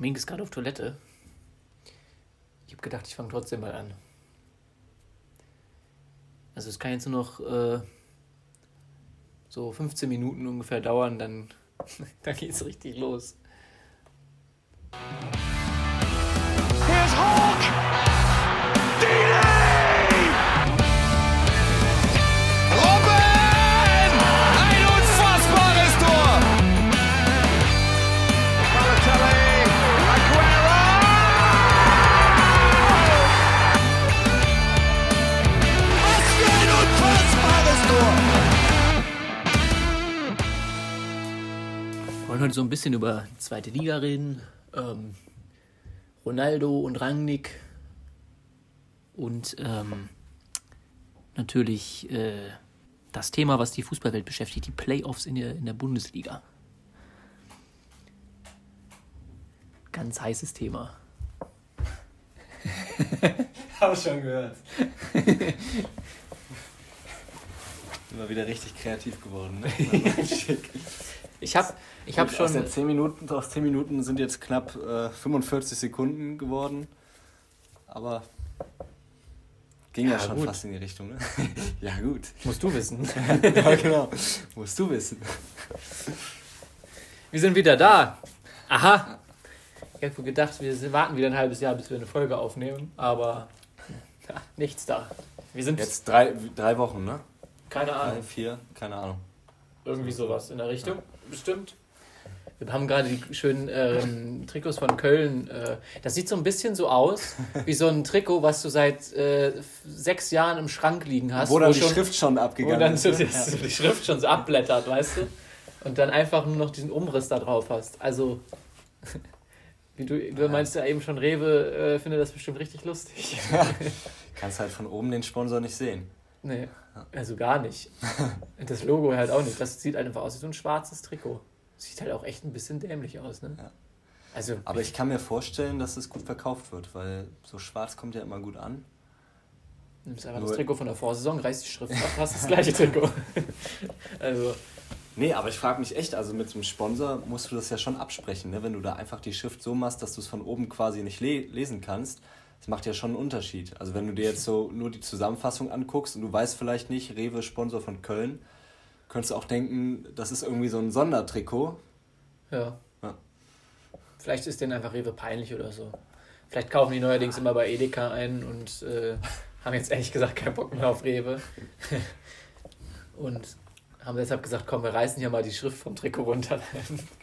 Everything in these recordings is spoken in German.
Mink ist gerade auf Toilette. Ich habe gedacht, ich fange trotzdem mal an. Also es kann jetzt nur noch äh, so 15 Minuten ungefähr dauern, dann, dann geht es richtig los. Wollen heute so ein bisschen über zweite Liga reden. Ähm, Ronaldo und Rangnick. Und ähm, natürlich äh, das Thema, was die Fußballwelt beschäftigt, die Playoffs in der, in der Bundesliga. Ganz heißes Thema. Habe schon gehört. Immer wieder richtig kreativ geworden. Ne? Ich habe ich hab schon. Aus, der 10 Minuten, aus 10 Minuten sind jetzt knapp äh, 45 Sekunden geworden. Aber ging ja, ja schon gut. fast in die Richtung. Ne? ja, gut. Musst du wissen. ja, genau. Musst du wissen. Wir sind wieder da. Aha. Ich hätte gedacht, wir warten wieder ein halbes Jahr, bis wir eine Folge aufnehmen. Aber ja, nichts da. Wir sind jetzt drei, drei Wochen, ne? Keine Ahnung. Drei, vier, keine Ahnung. Irgendwie sowas in der Richtung bestimmt. Wir haben gerade die schönen ähm, Trikots von Köln. Äh, das sieht so ein bisschen so aus, wie so ein Trikot, was du seit äh, sechs Jahren im Schrank liegen hast. Wo dann wo die schon, Schrift schon abgegangen ist. Wo dann so, die, die Schrift schon so abblättert, weißt du? Und dann einfach nur noch diesen Umriss da drauf hast. Also, wie du, du meinst ja eben schon, Rewe äh, findet das bestimmt richtig lustig. Kannst halt von oben den Sponsor nicht sehen. Nee, also gar nicht. Das Logo halt auch nicht. Das sieht halt einfach aus wie so ein schwarzes Trikot. Sieht halt auch echt ein bisschen dämlich aus, ne? Ja. Also, Aber ich kann mir vorstellen, dass es gut verkauft wird, weil so schwarz kommt ja immer gut an. Nimmst einfach Nur das Trikot von der Vorsaison, reißt die Schrift ab, hast das gleiche Trikot. also. Nee, aber ich frage mich echt, also mit dem Sponsor musst du das ja schon absprechen, ne? wenn du da einfach die Schrift so machst, dass du es von oben quasi nicht le lesen kannst das macht ja schon einen Unterschied. Also wenn du dir jetzt so nur die Zusammenfassung anguckst und du weißt vielleicht nicht, Rewe Sponsor von Köln, könntest du auch denken, das ist irgendwie so ein Sondertrikot. Ja. ja. Vielleicht ist denen einfach Rewe peinlich oder so. Vielleicht kaufen die neuerdings immer bei Edeka ein und äh, haben jetzt ehrlich gesagt keinen Bock mehr auf Rewe. und haben deshalb gesagt, komm, wir reißen hier mal die Schrift vom Trikot runter.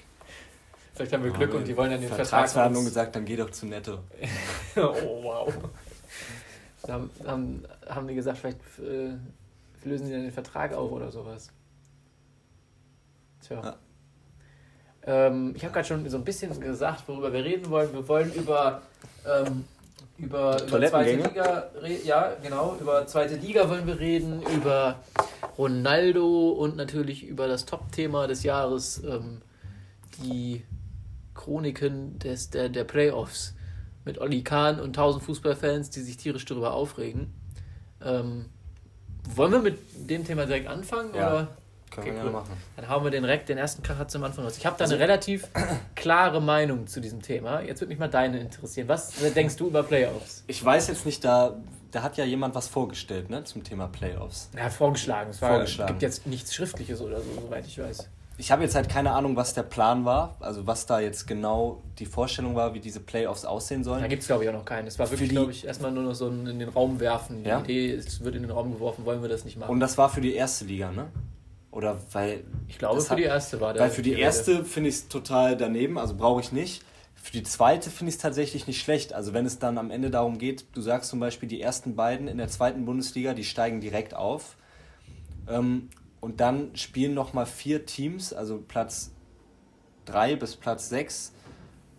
Vielleicht haben wir Glück und die wollen dann den Vertragsverhandlungen gesagt, dann geh doch zu Netto. oh, wow. Dann haben, haben die gesagt, vielleicht äh, lösen sie dann den Vertrag auf oder sowas. Tja. Ja. Ähm, ich habe gerade schon so ein bisschen gesagt, worüber wir reden wollen. Wir wollen über, ähm, über, über zweite Liga ja, genau, über zweite Liga wollen wir reden, über Ronaldo und natürlich über das Top-Thema des Jahres, ähm, die Chroniken des, der, der Playoffs mit Olli Kahn und tausend Fußballfans, die sich tierisch darüber aufregen. Ähm, wollen wir mit dem Thema direkt anfangen? Ja, oder? können okay, wir cool. machen. Dann hauen wir den, direkt, den ersten Kracher zum Anfang raus. Ich habe da eine also- relativ klare Meinung zu diesem Thema. Jetzt würde mich mal deine interessieren. Was denkst du über Playoffs? Ich weiß jetzt nicht, da, da hat ja jemand was vorgestellt ne, zum Thema Playoffs. Ja, vorgeschlagen. Es war, vorgeschlagen. gibt jetzt nichts Schriftliches oder so, soweit ich weiß ich habe jetzt halt keine Ahnung, was der Plan war, also was da jetzt genau die Vorstellung war, wie diese Playoffs aussehen sollen. Da gibt es, glaube ich, auch noch keinen. Es war wirklich, glaube ich, erstmal nur noch so ein in den Raum werfen. Die ja? Idee, es wird in den Raum geworfen, wollen wir das nicht machen. Und das war für die erste Liga, ne? Oder weil. Ich glaube, für hat, die erste war der. Weil für die, die erste finde ich es total daneben, also brauche ich nicht. Für die zweite finde ich es tatsächlich nicht schlecht. Also wenn es dann am Ende darum geht, du sagst zum Beispiel, die ersten beiden in der zweiten Bundesliga, die steigen direkt auf. Ähm, und dann spielen nochmal vier Teams, also Platz 3 bis Platz 6,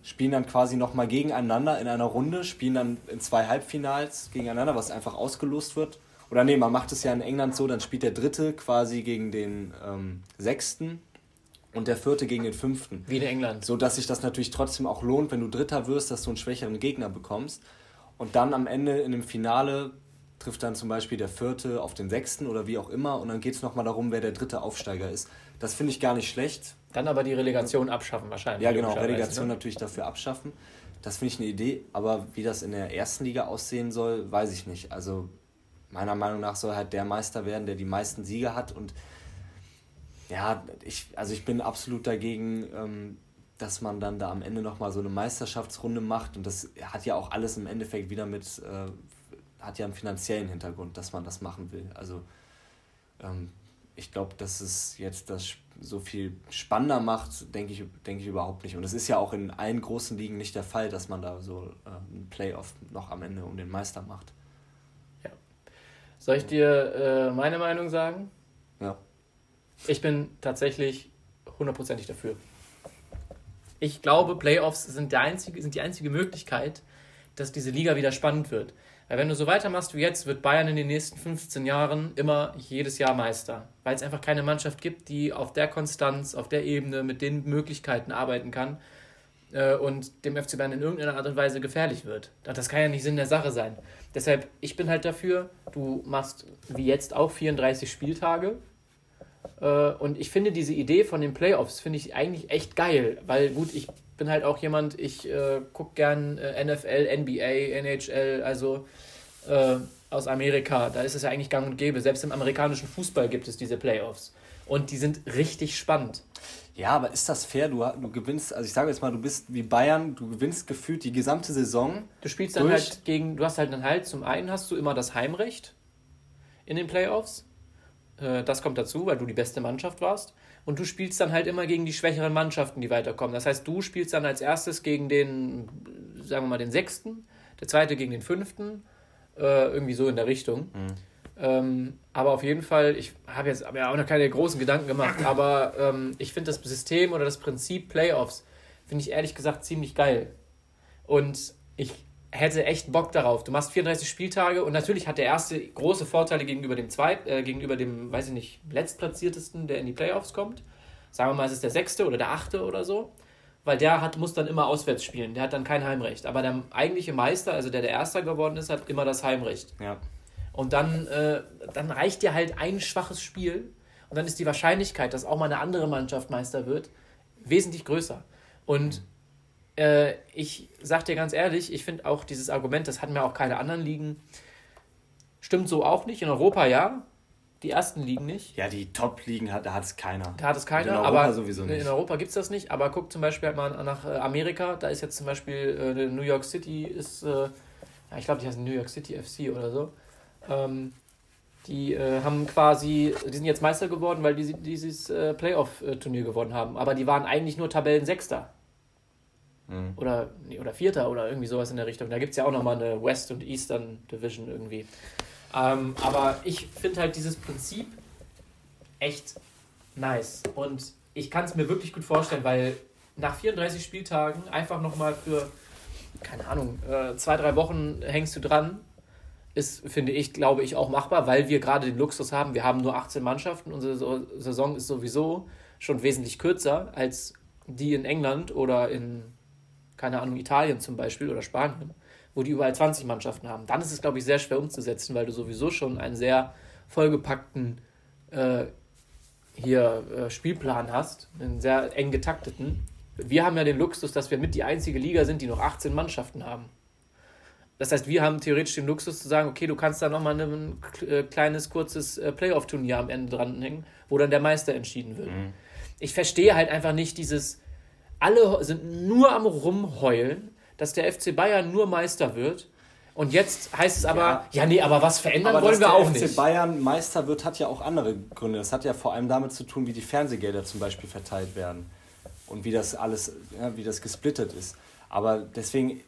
spielen dann quasi nochmal gegeneinander in einer Runde, spielen dann in zwei Halbfinals gegeneinander, was einfach ausgelost wird. Oder nee, man macht es ja in England so, dann spielt der Dritte quasi gegen den ähm, Sechsten und der Vierte gegen den Fünften. Wie in England. So dass sich das natürlich trotzdem auch lohnt, wenn du Dritter wirst, dass du einen schwächeren Gegner bekommst. Und dann am Ende in dem Finale trifft dann zum Beispiel der Vierte auf den Sechsten oder wie auch immer und dann geht es nochmal darum, wer der dritte Aufsteiger ist. Das finde ich gar nicht schlecht. Dann aber die Relegation abschaffen wahrscheinlich. Ja, genau, Relegation ne? natürlich dafür abschaffen. Das finde ich eine Idee, aber wie das in der ersten Liga aussehen soll, weiß ich nicht. Also meiner Meinung nach soll halt der Meister werden, der die meisten Siege hat und ja, ich, also ich bin absolut dagegen, ähm, dass man dann da am Ende nochmal so eine Meisterschaftsrunde macht. Und das hat ja auch alles im Endeffekt wieder mit, äh, hat ja einen finanziellen Hintergrund, dass man das machen will. Also ähm, ich glaube, dass es jetzt das so viel spannender macht, denke ich, denke ich überhaupt nicht. Und es ist ja auch in allen großen Ligen nicht der Fall, dass man da so äh, ein Playoff noch am Ende um den Meister macht. Ja. Soll ich dir äh, meine Meinung sagen? Ja. Ich bin tatsächlich hundertprozentig dafür. Ich glaube, Playoffs sind, der einzige, sind die einzige Möglichkeit, dass diese Liga wieder spannend wird. Weil wenn du so weitermachst wie jetzt, wird Bayern in den nächsten 15 Jahren immer jedes Jahr Meister. Weil es einfach keine Mannschaft gibt, die auf der Konstanz, auf der Ebene, mit den Möglichkeiten arbeiten kann äh, und dem FC Bayern in irgendeiner Art und Weise gefährlich wird. Das kann ja nicht Sinn der Sache sein. Deshalb, ich bin halt dafür, du machst wie jetzt auch 34 Spieltage und ich finde diese Idee von den Playoffs, finde ich eigentlich echt geil, weil gut, ich bin halt auch jemand, ich äh, gucke gern äh, NFL, NBA, NHL, also äh, aus Amerika, da ist es ja eigentlich gang und gäbe. Selbst im amerikanischen Fußball gibt es diese Playoffs. Und die sind richtig spannend. Ja, aber ist das fair? Du, du gewinnst, also ich sage jetzt mal, du bist wie Bayern, du gewinnst gefühlt die gesamte Saison. Du spielst dann halt gegen, du hast halt dann halt, zum einen hast du immer das Heimrecht in den Playoffs. Äh, das kommt dazu, weil du die beste Mannschaft warst. Und du spielst dann halt immer gegen die schwächeren Mannschaften, die weiterkommen. Das heißt, du spielst dann als erstes gegen den, sagen wir mal, den sechsten, der zweite gegen den fünften, äh, irgendwie so in der Richtung. Mhm. Ähm, aber auf jeden Fall, ich habe jetzt hab ja auch noch keine großen Gedanken gemacht, aber ähm, ich finde das System oder das Prinzip Playoffs, finde ich ehrlich gesagt ziemlich geil. Und ich hätte echt Bock darauf. Du machst 34 Spieltage und natürlich hat der erste große Vorteile gegenüber dem zweiten, äh, gegenüber dem, weiß ich nicht, letztplatziertesten, der in die Playoffs kommt. Sagen wir mal, es ist der sechste oder der achte oder so. Weil der hat, muss dann immer auswärts spielen. Der hat dann kein Heimrecht. Aber der eigentliche Meister, also der, der Erster geworden ist, hat immer das Heimrecht. Ja. Und dann, äh, dann reicht dir halt ein schwaches Spiel und dann ist die Wahrscheinlichkeit, dass auch mal eine andere Mannschaft Meister wird, wesentlich größer. Und äh, ich sag dir ganz ehrlich, ich finde auch dieses Argument, das hatten wir auch keine anderen Ligen, stimmt so auch nicht. In Europa ja, die ersten Ligen nicht. Ja, die Top-Ligen hat, da hat es keiner. Da hat es keiner, in Europa aber sowieso nicht. in Europa gibt es das nicht. Aber guck zum Beispiel halt mal nach äh, Amerika, da ist jetzt zum Beispiel äh, New York City, ist, äh, ich glaube, die heißen New York City FC oder so. Ähm, die äh, haben quasi, die sind jetzt Meister geworden, weil die dieses äh, Playoff-Turnier gewonnen haben. Aber die waren eigentlich nur Tabellensechster. Mhm. Oder, oder Vierter oder irgendwie sowas in der Richtung. Da gibt es ja auch nochmal eine West- und Eastern Division irgendwie. Ähm, aber ich finde halt dieses Prinzip echt nice. Und ich kann es mir wirklich gut vorstellen, weil nach 34 Spieltagen einfach nochmal für, keine Ahnung, äh, zwei, drei Wochen hängst du dran. Ist, finde ich, glaube ich, auch machbar, weil wir gerade den Luxus haben. Wir haben nur 18 Mannschaften. Unsere Saison ist sowieso schon wesentlich kürzer als die in England oder in keine Ahnung, Italien zum Beispiel oder Spanien, wo die überall 20 Mannschaften haben, dann ist es, glaube ich, sehr schwer umzusetzen, weil du sowieso schon einen sehr vollgepackten äh, hier äh, Spielplan hast, einen sehr eng getakteten. Wir haben ja den Luxus, dass wir mit die einzige Liga sind, die noch 18 Mannschaften haben. Das heißt, wir haben theoretisch den Luxus zu sagen, okay, du kannst da nochmal ein äh, kleines, kurzes äh, Playoff-Turnier am Ende dranhängen, wo dann der Meister entschieden wird. Mhm. Ich verstehe halt einfach nicht dieses, alle sind nur am Rumheulen, dass der FC Bayern nur Meister wird. Und jetzt heißt es aber, ja, ja nee, aber was verändern aber wollen wir auch nicht. Dass der FC Bayern Meister wird, hat ja auch andere Gründe. Das hat ja vor allem damit zu tun, wie die Fernsehgelder zum Beispiel verteilt werden. Und wie das alles, ja, wie das gesplittet ist. Aber deswegen,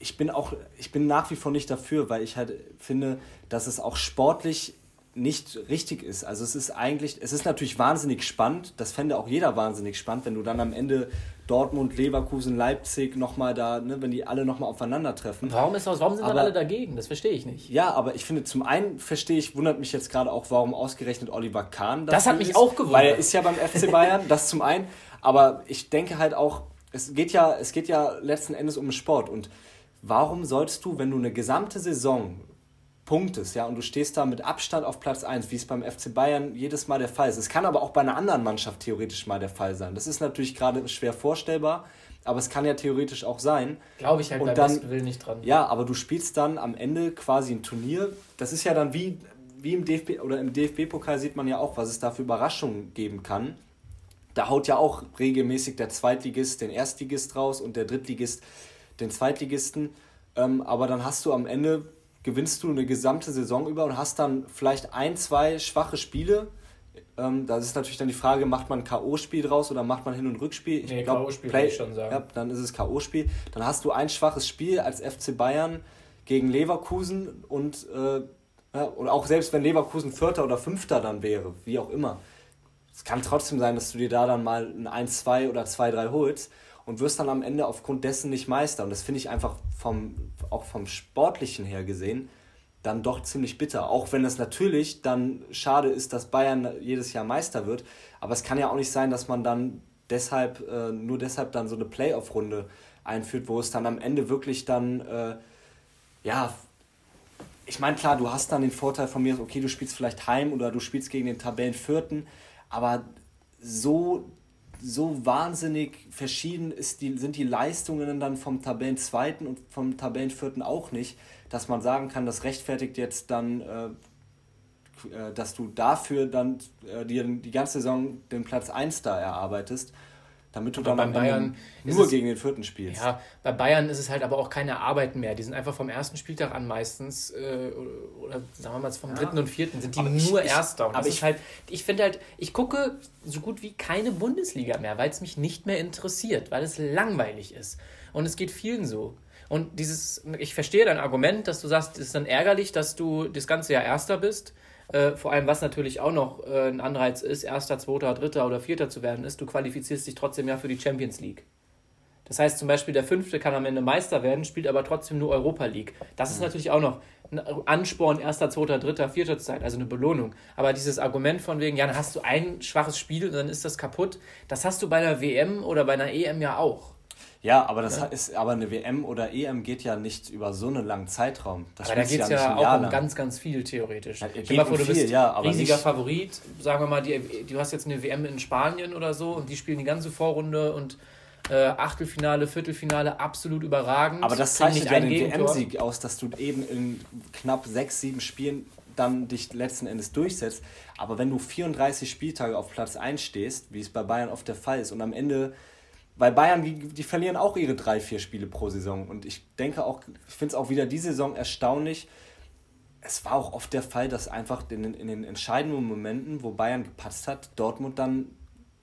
ich bin auch, ich bin nach wie vor nicht dafür, weil ich halt finde, dass es auch sportlich nicht richtig ist. Also es ist eigentlich, es ist natürlich wahnsinnig spannend, das fände auch jeder wahnsinnig spannend, wenn du dann am Ende Dortmund, Leverkusen, Leipzig nochmal da, ne, wenn die alle nochmal aufeinandertreffen. Warum ist das, warum sind aber, dann alle dagegen? Das verstehe ich nicht. Ja, aber ich finde, zum einen verstehe ich, wundert mich jetzt gerade auch, warum ausgerechnet Oliver Kahn das hat mich ist, auch gewundert. Weil er ist ja beim FC Bayern, das zum einen. Aber ich denke halt auch, es geht ja, es geht ja letzten Endes um Sport. Und warum sollst du, wenn du eine gesamte Saison punktest, ja, und du stehst da mit Abstand auf Platz 1, wie es beim FC Bayern jedes Mal der Fall ist. Es kann aber auch bei einer anderen Mannschaft theoretisch mal der Fall sein. Das ist natürlich gerade schwer vorstellbar, aber es kann ja theoretisch auch sein. Glaube ich halt und dann, Will nicht dran. Ja, aber du spielst dann am Ende quasi ein Turnier. Das ist ja dann wie, wie im DFB oder im DFB-Pokal sieht man ja auch, was es da für Überraschungen geben kann. Da haut ja auch regelmäßig der Zweitligist den Erstligist raus und der Drittligist den Zweitligisten. Ähm, aber dann hast du am Ende gewinnst du eine gesamte Saison über und hast dann vielleicht ein, zwei schwache Spiele. Ähm, da ist natürlich dann die Frage, macht man ein K.O.-Spiel draus oder macht man Hin- und Rückspiel? Ich nee, K.O.-Spiel würde ich schon sagen. Ja, dann ist es K.O.-Spiel. Dann hast du ein schwaches Spiel als FC Bayern gegen Leverkusen und, äh, ja, und auch selbst wenn Leverkusen Vierter oder Fünfter dann wäre, wie auch immer. Es kann trotzdem sein, dass du dir da dann mal ein 1-2 oder 2-3 holst und wirst dann am Ende aufgrund dessen nicht Meister. Und das finde ich einfach vom, auch vom Sportlichen her gesehen dann doch ziemlich bitter. Auch wenn es natürlich dann schade ist, dass Bayern jedes Jahr Meister wird. Aber es kann ja auch nicht sein, dass man dann deshalb, äh, nur deshalb dann so eine Playoff-Runde einführt, wo es dann am Ende wirklich dann, äh, ja, ich meine, klar, du hast dann den Vorteil von mir, okay, du spielst vielleicht heim oder du spielst gegen den Tabellenvierten, aber so so wahnsinnig verschieden ist die, sind die Leistungen dann vom Tabellenzweiten und vom Tabellenvierten auch nicht, dass man sagen kann, das rechtfertigt jetzt dann, äh, äh dass du dafür dann äh, dir die ganze Saison den Platz 1 da erarbeitest damit du aber dann beim Bayern nur es, gegen den vierten spielst. Ja, bei Bayern ist es halt aber auch keine Arbeit mehr. Die sind einfach vom ersten Spieltag an meistens, äh, oder sagen wir mal vom ja. dritten und vierten, sind die aber nur ich, Erster. Und aber ich halt, ich finde halt, ich gucke so gut wie keine Bundesliga mehr, weil es mich nicht mehr interessiert, weil es langweilig ist. Und es geht vielen so. Und dieses, ich verstehe dein Argument, dass du sagst, es ist dann ärgerlich, dass du das ganze Jahr Erster bist. Äh, vor allem, was natürlich auch noch äh, ein Anreiz ist, Erster, Zweiter, Dritter oder Vierter zu werden, ist, du qualifizierst dich trotzdem ja für die Champions League. Das heißt zum Beispiel, der Fünfte kann am Ende Meister werden, spielt aber trotzdem nur Europa League. Das ist mhm. natürlich auch noch ein Ansporn, Erster, Zweiter, Dritter, Vierter zu sein, also eine Belohnung. Aber dieses Argument von wegen, ja, dann hast du ein schwaches Spiel und dann ist das kaputt, das hast du bei einer WM oder bei einer EM ja auch. Ja, aber das ja. ist, aber eine WM oder EM geht ja nicht über so einen langen Zeitraum. Das aber da geht es ja, ja auch um lang. ganz, ganz viel theoretisch. Ja, Stell mal vor, du bist ja, riesiger nicht. Favorit. Sagen wir mal, die, du hast jetzt eine WM in Spanien oder so und die spielen die ganze Vorrunde und äh, Achtelfinale, Viertelfinale absolut überragend. Aber das zeichnet ja den WM-Sieg aus, dass du eben in knapp sechs, sieben Spielen dann dich letzten Endes durchsetzt. Aber wenn du 34 Spieltage auf Platz 1 stehst, wie es bei Bayern oft der Fall ist, und am Ende weil Bayern, die, die verlieren auch ihre drei, vier Spiele pro Saison. Und ich denke auch, ich finde es auch wieder diese Saison erstaunlich. Es war auch oft der Fall, dass einfach in, in den entscheidenden Momenten, wo Bayern gepatzt hat, Dortmund dann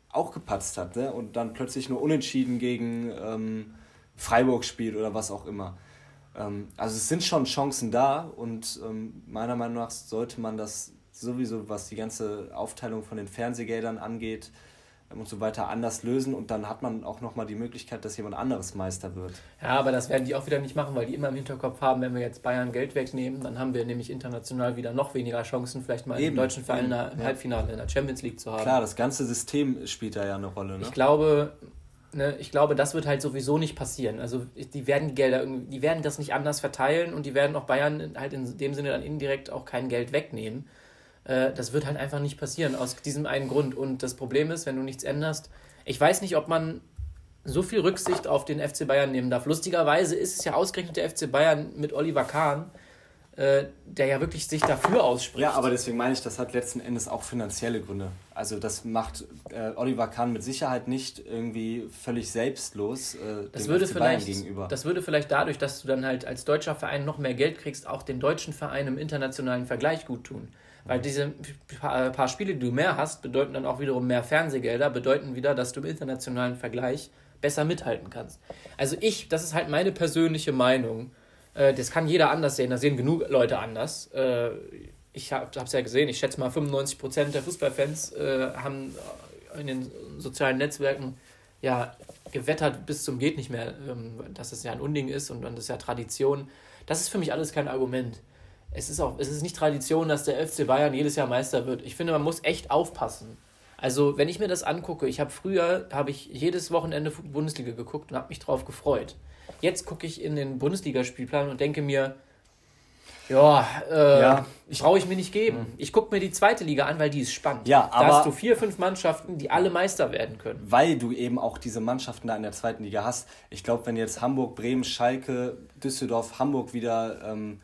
auch gepatzt hat. Ne? Und dann plötzlich nur unentschieden gegen ähm, Freiburg spielt oder was auch immer. Ähm, also es sind schon Chancen da und ähm, meiner Meinung nach sollte man das sowieso, was die ganze Aufteilung von den Fernsehgeldern angeht, und so weiter anders lösen und dann hat man auch nochmal die Möglichkeit, dass jemand anderes Meister wird. Ja, aber das werden die auch wieder nicht machen, weil die immer im Hinterkopf haben, wenn wir jetzt Bayern Geld wegnehmen, dann haben wir nämlich international wieder noch weniger Chancen, vielleicht mal Eben. im deutschen Verein Eben. im Halbfinale in der Champions League zu haben. Klar, das ganze System spielt da ja eine Rolle. Ne? Ich glaube, ne, ich glaube, das wird halt sowieso nicht passieren. Also die werden die Gelder, die werden das nicht anders verteilen und die werden auch Bayern halt in dem Sinne dann indirekt auch kein Geld wegnehmen. Äh, das wird halt einfach nicht passieren, aus diesem einen Grund. Und das Problem ist, wenn du nichts änderst, ich weiß nicht, ob man so viel Rücksicht auf den FC Bayern nehmen darf. Lustigerweise ist es ja ausgerechnet der FC Bayern mit Oliver Kahn, äh, der ja wirklich sich dafür ausspricht. Ja, aber deswegen meine ich, das hat letzten Endes auch finanzielle Gründe. Also das macht äh, Oliver Kahn mit Sicherheit nicht irgendwie völlig selbstlos äh, das würde FC vielleicht, gegenüber. Das würde vielleicht dadurch, dass du dann halt als deutscher Verein noch mehr Geld kriegst, auch den deutschen Verein im internationalen Vergleich gut tun. Weil diese paar Spiele, die du mehr hast, bedeuten dann auch wiederum mehr Fernsehgelder, bedeuten wieder, dass du im internationalen Vergleich besser mithalten kannst. Also ich, das ist halt meine persönliche Meinung. Äh, das kann jeder anders sehen, da sehen genug Leute anders. Äh, ich habe es ja gesehen, ich schätze mal 95% der Fußballfans äh, haben in den sozialen Netzwerken ja gewettert bis zum geht nicht mehr, ähm, dass es ja ein Unding ist und dann ist ja Tradition. Das ist für mich alles kein Argument es ist auch, es ist nicht Tradition, dass der FC Bayern jedes Jahr Meister wird. Ich finde, man muss echt aufpassen. Also, wenn ich mir das angucke, ich habe früher, habe ich jedes Wochenende Bundesliga geguckt und habe mich drauf gefreut. Jetzt gucke ich in den Bundesligaspielplan und denke mir, Ja, äh, ja. brauche ich mir nicht geben. Mhm. Ich gucke mir die zweite Liga an, weil die ist spannend. Ja, aber da hast du vier, fünf Mannschaften, die alle Meister werden können. Weil du eben auch diese Mannschaften da in der zweiten Liga hast. Ich glaube, wenn jetzt Hamburg, Bremen, Schalke, Düsseldorf, Hamburg wieder ähm,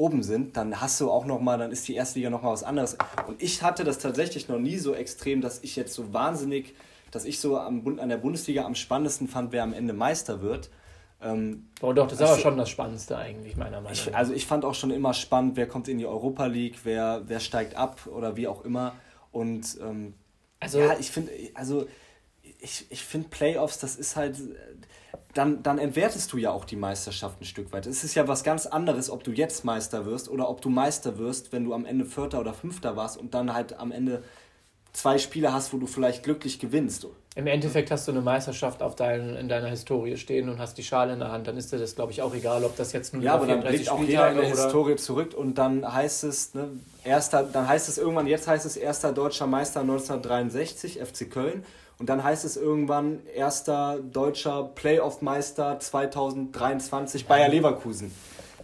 oben sind, dann hast du auch noch mal, dann ist die erste Liga noch mal was anderes. Und ich hatte das tatsächlich noch nie so extrem, dass ich jetzt so wahnsinnig, dass ich so am, an der Bundesliga am spannendsten fand, wer am Ende Meister wird. Ähm, oh doch, das ist also, aber schon das Spannendste eigentlich, meiner Meinung nach. Also ich fand auch schon immer spannend, wer kommt in die Europa League, wer, wer steigt ab oder wie auch immer. Und ähm, also, ja, ich finde, also ich, ich finde Playoffs, das ist halt, dann, dann entwertest du ja auch die Meisterschaft ein Stück weit. Es ist ja was ganz anderes, ob du jetzt Meister wirst oder ob du Meister wirst, wenn du am Ende Vierter oder Fünfter warst und dann halt am Ende zwei Spiele hast, wo du vielleicht glücklich gewinnst. Im Endeffekt hast du eine Meisterschaft auf dein, in deiner Historie stehen und hast die Schale in der Hand, dann ist dir das, glaube ich, auch egal, ob das jetzt nur Ja, aber dann blickt auch jeder in der Historie zurück und dann heißt es, ne, erster, dann heißt es irgendwann, jetzt heißt es erster deutscher Meister 1963, FC Köln. Und dann heißt es irgendwann erster deutscher Playoff-Meister 2023 Bayer Leverkusen.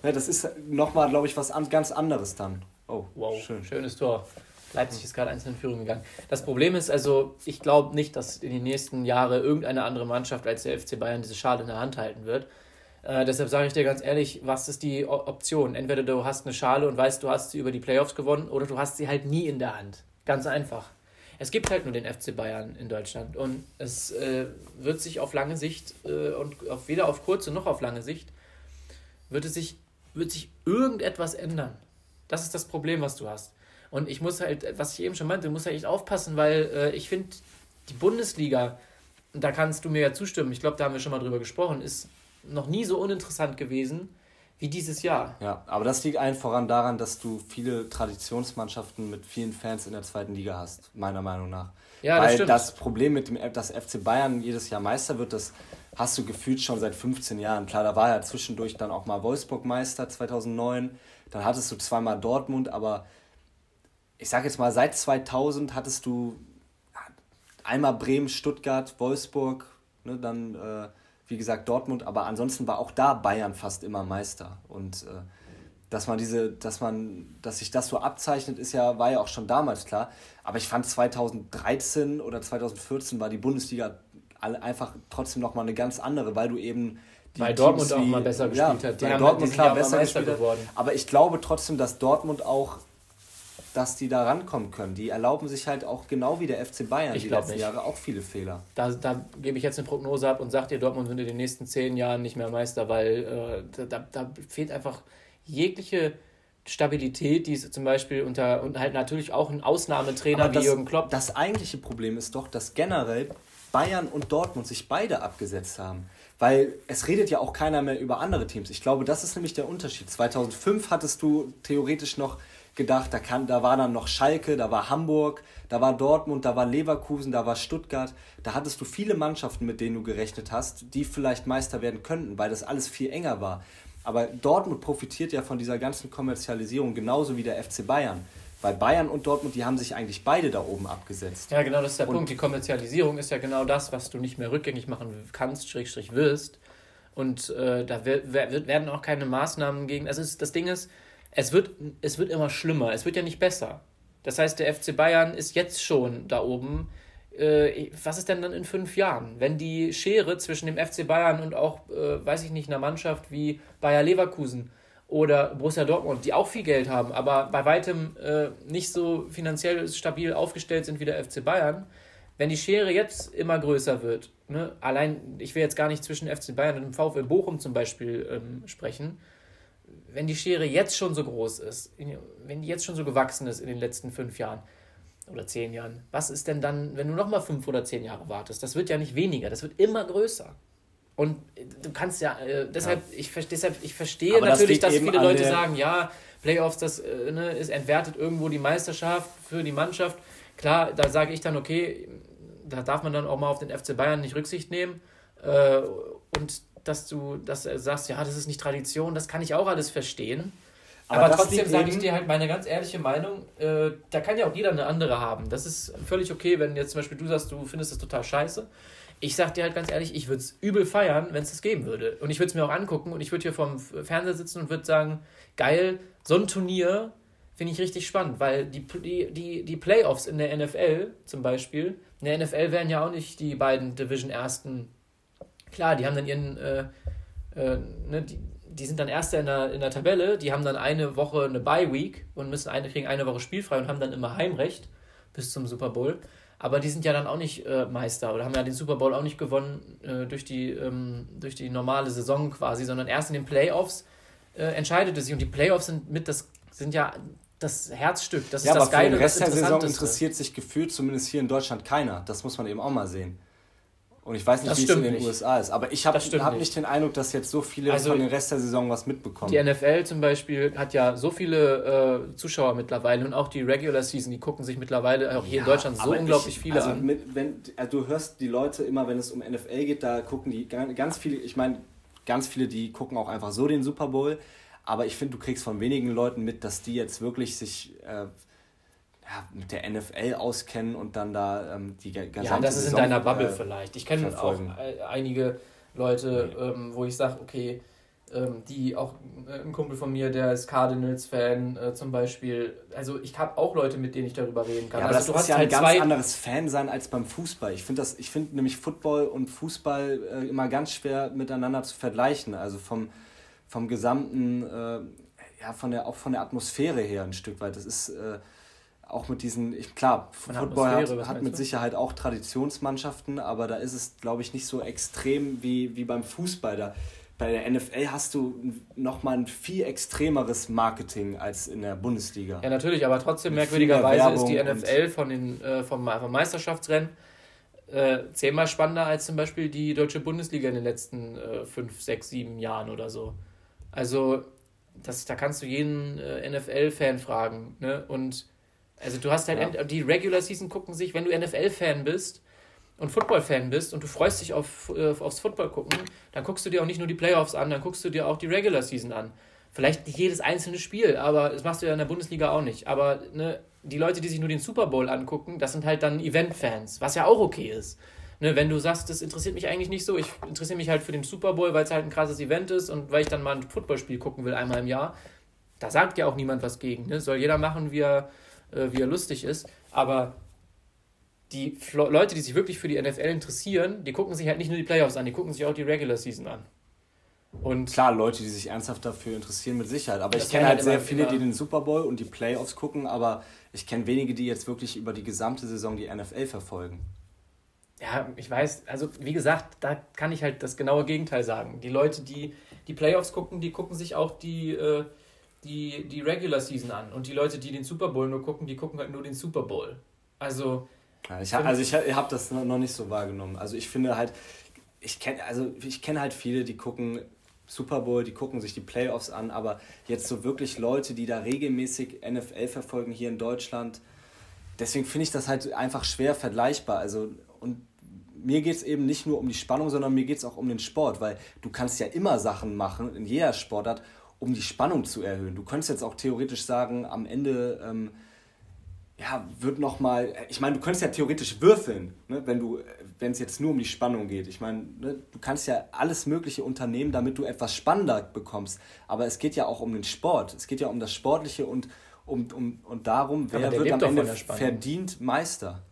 Ne, das ist nochmal, glaube ich, was an, ganz anderes dann. Oh, wow, schön. schönes Tor. Leipzig ist gerade einzeln in Führung gegangen. Das Problem ist also, ich glaube nicht, dass in den nächsten Jahren irgendeine andere Mannschaft als der FC Bayern diese Schale in der Hand halten wird. Äh, deshalb sage ich dir ganz ehrlich, was ist die Option? Entweder du hast eine Schale und weißt, du hast sie über die Playoffs gewonnen, oder du hast sie halt nie in der Hand. Ganz einfach. Es gibt halt nur den FC Bayern in Deutschland und es äh, wird sich auf lange Sicht äh, und auf, weder auf kurze noch auf lange Sicht wird es sich, wird sich irgendetwas ändern. Das ist das Problem, was du hast. Und ich muss halt, was ich eben schon meinte, du musst halt echt aufpassen, weil äh, ich finde, die Bundesliga, da kannst du mir ja zustimmen, ich glaube, da haben wir schon mal drüber gesprochen, ist noch nie so uninteressant gewesen wie dieses Jahr. Ja, aber das liegt allen voran daran, dass du viele Traditionsmannschaften mit vielen Fans in der zweiten Liga hast, meiner Meinung nach. Ja, Weil das, stimmt. das Problem mit dem, dass FC Bayern jedes Jahr Meister wird, das hast du gefühlt schon seit 15 Jahren. Klar, da war ja zwischendurch dann auch mal Wolfsburg Meister 2009, dann hattest du zweimal Dortmund, aber ich sag jetzt mal, seit 2000 hattest du einmal Bremen, Stuttgart, Wolfsburg, ne, dann, äh, wie gesagt, Dortmund, aber ansonsten war auch da Bayern fast immer Meister. Und äh, dass man diese, dass man, dass sich das so abzeichnet, ist ja, war ja auch schon damals klar. Aber ich fand 2013 oder 2014 war die Bundesliga einfach trotzdem nochmal eine ganz andere, weil du eben die weil Dortmund Teams auch mal besser gespielt ja, hat. Die weil Dortmund klar besser gespielt hat. Aber ich glaube trotzdem, dass Dortmund auch dass die da rankommen können. Die erlauben sich halt auch genau wie der FC Bayern ich die letzten nicht. Jahre auch viele Fehler. Da, da gebe ich jetzt eine Prognose ab und sage dir, Dortmund wird in den nächsten zehn Jahren nicht mehr Meister, weil äh, da, da fehlt einfach jegliche Stabilität, die es zum Beispiel unter und halt natürlich auch ein Ausnahmetrainer das, wie Jürgen Klopp. Das eigentliche Problem ist doch, dass generell Bayern und Dortmund sich beide abgesetzt haben. Weil es redet ja auch keiner mehr über andere Teams. Ich glaube, das ist nämlich der Unterschied. 2005 hattest du theoretisch noch gedacht, da, kann, da war dann noch Schalke, da war Hamburg, da war Dortmund, da war Leverkusen, da war Stuttgart. Da hattest du viele Mannschaften, mit denen du gerechnet hast, die vielleicht Meister werden könnten, weil das alles viel enger war. Aber Dortmund profitiert ja von dieser ganzen Kommerzialisierung genauso wie der FC Bayern. Weil Bayern und Dortmund, die haben sich eigentlich beide da oben abgesetzt. Ja, genau, das ist der und Punkt. Die Kommerzialisierung ist ja genau das, was du nicht mehr rückgängig machen kannst, Schrägstrich wirst. Und äh, da wird, werden auch keine Maßnahmen gegen. Also das Ding ist, es wird, es wird immer schlimmer, es wird ja nicht besser. Das heißt, der FC Bayern ist jetzt schon da oben. Äh, was ist denn dann in fünf Jahren? Wenn die Schere zwischen dem FC Bayern und auch, äh, weiß ich nicht, einer Mannschaft wie Bayer Leverkusen oder Borussia Dortmund, die auch viel Geld haben, aber bei weitem äh, nicht so finanziell stabil aufgestellt sind wie der FC Bayern, wenn die Schere jetzt immer größer wird, ne, allein, ich will jetzt gar nicht zwischen FC Bayern und dem VfL Bochum zum Beispiel ähm, sprechen, wenn die Schere jetzt schon so groß ist, wenn die jetzt schon so gewachsen ist in den letzten fünf Jahren oder zehn Jahren, was ist denn dann, wenn du nochmal fünf oder zehn Jahre wartest? Das wird ja nicht weniger, das wird immer größer. Und du kannst ja, äh, deshalb, ja. Ich, deshalb, ich verstehe Aber natürlich, das dass viele Leute sagen, ja, Playoffs, das äh, ne, ist entwertet irgendwo die Meisterschaft für die Mannschaft. Klar, da sage ich dann, okay, da darf man dann auch mal auf den FC Bayern nicht Rücksicht nehmen. Äh, und dass du dass du sagst, ja, das ist nicht Tradition, das kann ich auch alles verstehen. Aber, Aber trotzdem sage ich dir halt meine ganz ehrliche Meinung, äh, da kann ja auch jeder eine andere haben. Das ist völlig okay, wenn jetzt zum Beispiel du sagst, du findest das total scheiße. Ich sag dir halt ganz ehrlich, ich würde es übel feiern, wenn es das geben würde. Und ich würde es mir auch angucken und ich würde hier vorm Fernseher sitzen und würde sagen, geil, so ein Turnier finde ich richtig spannend, weil die, die, die, die Playoffs in der NFL zum Beispiel, in der NFL wären ja auch nicht die beiden Division Ersten, klar, die haben dann ihren, äh, äh, ne, die, die sind dann Erster in der, in der Tabelle, die haben dann eine Woche eine Bye Week und müssen eine, kriegen eine Woche spielfrei und haben dann immer Heimrecht bis zum Super Bowl. Aber die sind ja dann auch nicht äh, Meister oder haben ja den Super Bowl auch nicht gewonnen äh, durch, die, ähm, durch die normale Saison quasi, sondern erst in den Playoffs äh, entscheidet es sich. Und die Playoffs sind mit das sind ja das Herzstück. Das ist ja, das aber Geile. Für den Rest der Saison interessiert sich gefühlt zumindest hier in Deutschland keiner. Das muss man eben auch mal sehen. Und ich weiß nicht, wie es in den nicht. USA ist. Aber ich habe hab nicht den Eindruck, dass jetzt so viele also, von den Rest der Saison was mitbekommen. Die NFL zum Beispiel hat ja so viele äh, Zuschauer mittlerweile und auch die Regular Season, die gucken sich mittlerweile auch hier ja, in Deutschland so unglaublich ich, viele also an. Mit, wenn, also du hörst die Leute immer, wenn es um NFL geht, da gucken die ganz viele, ich meine, ganz viele, die gucken auch einfach so den Super Bowl. Aber ich finde, du kriegst von wenigen Leuten mit, dass die jetzt wirklich sich äh, ja, mit der NFL auskennen und dann da ähm, die ganze Ja, das ist Saison, in deiner Bubble äh, vielleicht. Ich kenne auch äh, einige Leute, nee. ähm, wo ich sage, okay, ähm, die auch äh, ein Kumpel von mir, der ist Cardinals-Fan äh, zum Beispiel. Also ich habe auch Leute, mit denen ich darüber reden kann. Ja, aber also das ist ja halt ein ganz anderes Fan sein als beim Fußball. Ich finde das, nämlich Football und Fußball äh, immer ganz schwer miteinander zu vergleichen. Also vom, vom gesamten, ja, von der, auch von der Atmosphäre her ein Stück weit. Das ist auch mit diesen, ich, klar, Football hat, hat mit du? Sicherheit auch Traditionsmannschaften, aber da ist es, glaube ich, nicht so extrem wie, wie beim Fußball. Da, bei der NFL hast du nochmal ein viel extremeres Marketing als in der Bundesliga. Ja, natürlich, aber trotzdem merkwürdigerweise ist die NFL von den, äh, vom, vom Meisterschaftsrennen äh, zehnmal spannender als zum Beispiel die deutsche Bundesliga in den letzten äh, fünf, sechs, sieben Jahren oder so. Also, das, da kannst du jeden äh, NFL-Fan fragen. Ne? Und also du hast halt, ja. die Regular Season gucken sich, wenn du NFL-Fan bist und Football-Fan bist und du freust dich auf, äh, aufs Football gucken, dann guckst du dir auch nicht nur die Playoffs an, dann guckst du dir auch die Regular Season an. Vielleicht nicht jedes einzelne Spiel, aber das machst du ja in der Bundesliga auch nicht. Aber ne, die Leute, die sich nur den Super Bowl angucken, das sind halt dann Event-Fans, was ja auch okay ist. Ne, wenn du sagst, das interessiert mich eigentlich nicht so, ich interessiere mich halt für den Super Bowl, weil es halt ein krasses Event ist und weil ich dann mal ein Footballspiel gucken will einmal im Jahr, da sagt ja auch niemand was gegen. Ne? Soll jeder machen, wie er, äh, wie er lustig ist. Aber die Flo Leute, die sich wirklich für die NFL interessieren, die gucken sich halt nicht nur die Playoffs an, die gucken sich auch die Regular Season an. Und Klar, Leute, die sich ernsthaft dafür interessieren, mit Sicherheit. Aber ich kenne halt, sehr viele, die den Super Bowl und die Playoffs gucken, aber ich kenne wenige, die jetzt wirklich über die gesamte Saison die NFL verfolgen. Ja, ich weiß, also wie gesagt, da kann ich halt das genaue Gegenteil sagen. Die Leute, die die Playoffs gucken, die gucken sich auch die, äh, die, die Regular Season an. Und die Leute, die den Super Bowl nur gucken, die gucken halt nur den Super Bowl. Also. Ja, ich hab, also ich habe das noch nicht so wahrgenommen. Also ich finde halt, ich kenne also ich kenne halt viele, die gucken Super Bowl, die gucken sich die Playoffs an, aber jetzt so wirklich Leute, die da regelmäßig NFL verfolgen hier in Deutschland, deswegen finde ich das halt einfach schwer vergleichbar. Also und mir geht es eben nicht nur um die Spannung, sondern mir geht es auch um den Sport, weil du kannst ja immer Sachen machen in jeder Sportart um die Spannung zu erhöhen. Du könntest jetzt auch theoretisch sagen, am Ende ähm, ja, wird nochmal, ich meine, du könntest ja theoretisch würfeln, ne, wenn du, wenn es jetzt nur um die Spannung geht. Ich meine, ne, du kannst ja alles Mögliche unternehmen, damit du etwas spannender bekommst. Aber es geht ja auch um den Sport. Es geht ja um das Sportliche und, um, um, und darum, wer wird am Ende verdient Meister.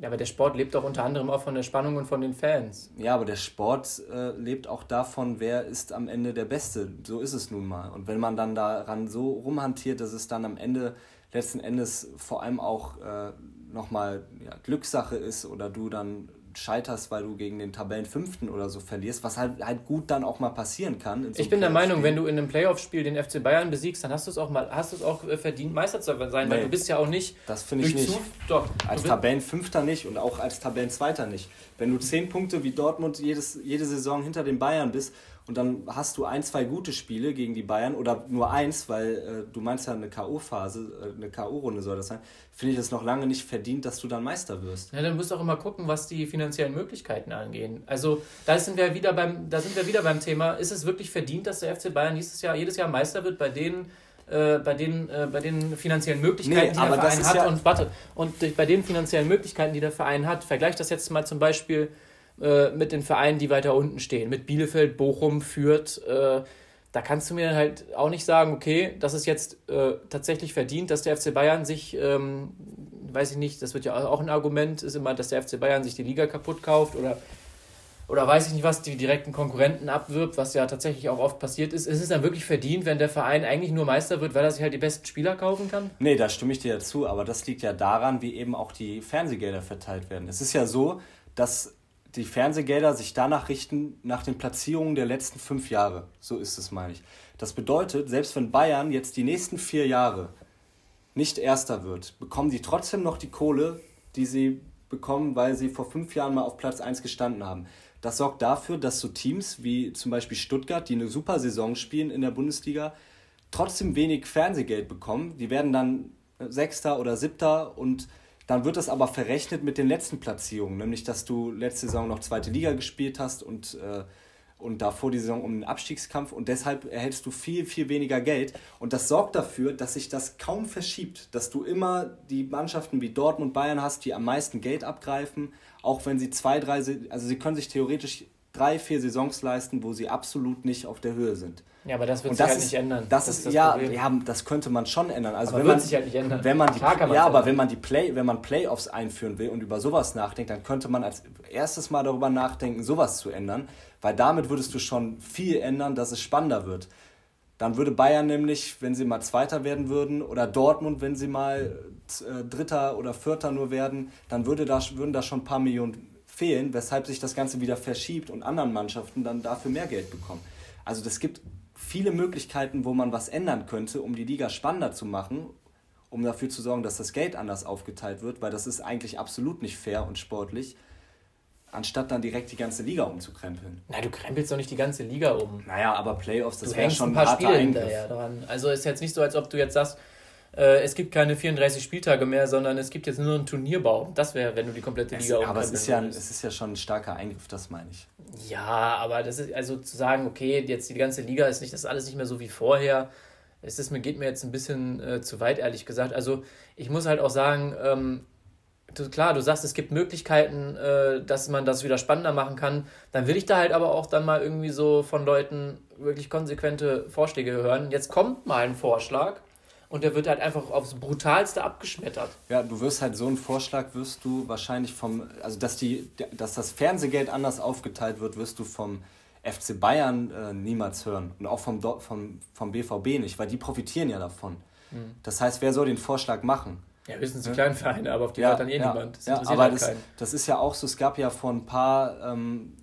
Ja, aber der Sport lebt doch unter anderem auch von der Spannung und von den Fans. Ja, aber der Sport äh, lebt auch davon, wer ist am Ende der Beste. So ist es nun mal. Und wenn man dann daran so rumhantiert, dass es dann am Ende letzten Endes vor allem auch äh, nochmal ja, Glückssache ist oder du dann scheiterst, weil du gegen den Tabellenfünften oder so verlierst, was halt, halt gut dann auch mal passieren kann. So ich bin der Meinung, wenn du in einem Playoff-Spiel den FC Bayern besiegst, dann hast du es auch mal, hast du es auch äh, verdient, Meister zu sein, nee, weil du bist ja auch nicht. Das finde ich nicht. Doch, als Tabellenfünfter nicht und auch als Tabellenzweiter nicht. Wenn du zehn Punkte wie Dortmund jedes, jede Saison hinter den Bayern bist und dann hast du ein, zwei gute Spiele gegen die Bayern oder nur eins, weil äh, du meinst ja eine K.O.-Phase, äh, eine K.O.-Runde soll das sein, finde ich es noch lange nicht verdient, dass du dann Meister wirst. Ja, dann musst du auch immer gucken, was die finanziellen Möglichkeiten angehen. Also da sind wir wieder beim, da sind wir wieder beim Thema, ist es wirklich verdient, dass der FC Bayern dieses Jahr, jedes Jahr Meister wird bei denen, äh, bei den, äh, bei den finanziellen Möglichkeiten, nee, die der Verein hat. Ja und warte, und bei den finanziellen Möglichkeiten, die der Verein hat, vergleich das jetzt mal zum Beispiel äh, mit den Vereinen, die weiter unten stehen, mit Bielefeld, Bochum, Fürth. Äh, da kannst du mir halt auch nicht sagen, okay, das ist jetzt äh, tatsächlich verdient, dass der FC Bayern sich, ähm, weiß ich nicht, das wird ja auch ein Argument, ist immer, dass der FC Bayern sich die Liga kaputt kauft oder oder weiß ich nicht was, die direkten Konkurrenten abwirbt, was ja tatsächlich auch oft passiert ist. Ist es dann wirklich verdient, wenn der Verein eigentlich nur Meister wird, weil er sich halt die besten Spieler kaufen kann? Nee, da stimme ich dir ja zu, aber das liegt ja daran, wie eben auch die Fernsehgelder verteilt werden. Es ist ja so, dass die Fernsehgelder sich danach richten, nach den Platzierungen der letzten fünf Jahre. So ist es, meine ich. Das bedeutet, selbst wenn Bayern jetzt die nächsten vier Jahre nicht Erster wird, bekommen die trotzdem noch die Kohle, die sie bekommen, weil sie vor fünf Jahren mal auf Platz 1 gestanden haben. Das sorgt dafür, dass so Teams wie zum Beispiel Stuttgart, die eine super Saison spielen in der Bundesliga, trotzdem wenig Fernsehgeld bekommen. Die werden dann Sechster oder Siebter und dann wird das aber verrechnet mit den letzten Platzierungen, nämlich dass du letzte Saison noch zweite Liga gespielt hast und äh, und davor die Saison um den Abstiegskampf und deshalb erhältst du viel, viel weniger Geld. Und das sorgt dafür, dass sich das kaum verschiebt, dass du immer die Mannschaften wie Dortmund, Bayern hast, die am meisten Geld abgreifen, auch wenn sie zwei, drei, also sie können sich theoretisch drei, vier Saisons leisten, wo sie absolut nicht auf der Höhe sind. Ja, aber das wird und sich das halt ist, nicht ändern. Das, das ist, ist ja, ja, das könnte man schon ändern. Also aber wenn wird man, sich halt nicht ändern. Wenn man die, ja, aber wenn man die Play, wenn man Playoffs einführen will und über sowas nachdenkt, dann könnte man als erstes mal darüber nachdenken, sowas zu ändern, weil damit würdest du schon viel ändern, dass es spannender wird. Dann würde Bayern nämlich, wenn sie mal Zweiter werden würden, oder Dortmund, wenn sie mal äh, Dritter oder Vierter nur werden, dann würde da, würden da schon ein paar Millionen fehlen, weshalb sich das Ganze wieder verschiebt und anderen Mannschaften dann dafür mehr Geld bekommen. Also das gibt viele Möglichkeiten, wo man was ändern könnte, um die Liga spannender zu machen, um dafür zu sorgen, dass das Geld anders aufgeteilt wird, weil das ist eigentlich absolut nicht fair und sportlich, anstatt dann direkt die ganze Liga umzukrempeln. Na, du krempelst doch nicht die ganze Liga um. Naja, aber Playoffs, das wäre schon ein paar Spiele hinterher dran. Also ist jetzt nicht so, als ob du jetzt sagst, es gibt keine 34 Spieltage mehr, sondern es gibt jetzt nur einen Turnierbau. Das wäre, wenn du die komplette Liga es, Aber es ist, ja, es ist ja schon ein starker Eingriff, das meine ich. Ja, aber das ist also zu sagen, okay, jetzt die ganze Liga ist nicht, das ist alles nicht mehr so wie vorher. Es ist, mir, geht mir jetzt ein bisschen äh, zu weit, ehrlich gesagt. Also ich muss halt auch sagen, ähm, du, klar, du sagst, es gibt Möglichkeiten, äh, dass man das wieder spannender machen kann. Dann will ich da halt aber auch dann mal irgendwie so von Leuten wirklich konsequente Vorschläge hören. Jetzt kommt mal ein Vorschlag und der wird halt einfach aufs Brutalste abgeschmettert. Ja, du wirst halt so einen Vorschlag, wirst du wahrscheinlich vom, also dass, die, dass das Fernsehgeld anders aufgeteilt wird, wirst du vom FC Bayern äh, niemals hören und auch vom, vom, vom BVB nicht, weil die profitieren ja davon. Mhm. Das heißt, wer soll den Vorschlag machen? Ja, höchstens die kleinen Vereine, aber auf die ja, hört dann eh ja, niemand. Das ja, aber halt das, das, ist ja auch so, es gab ja vor ein paar, ähm,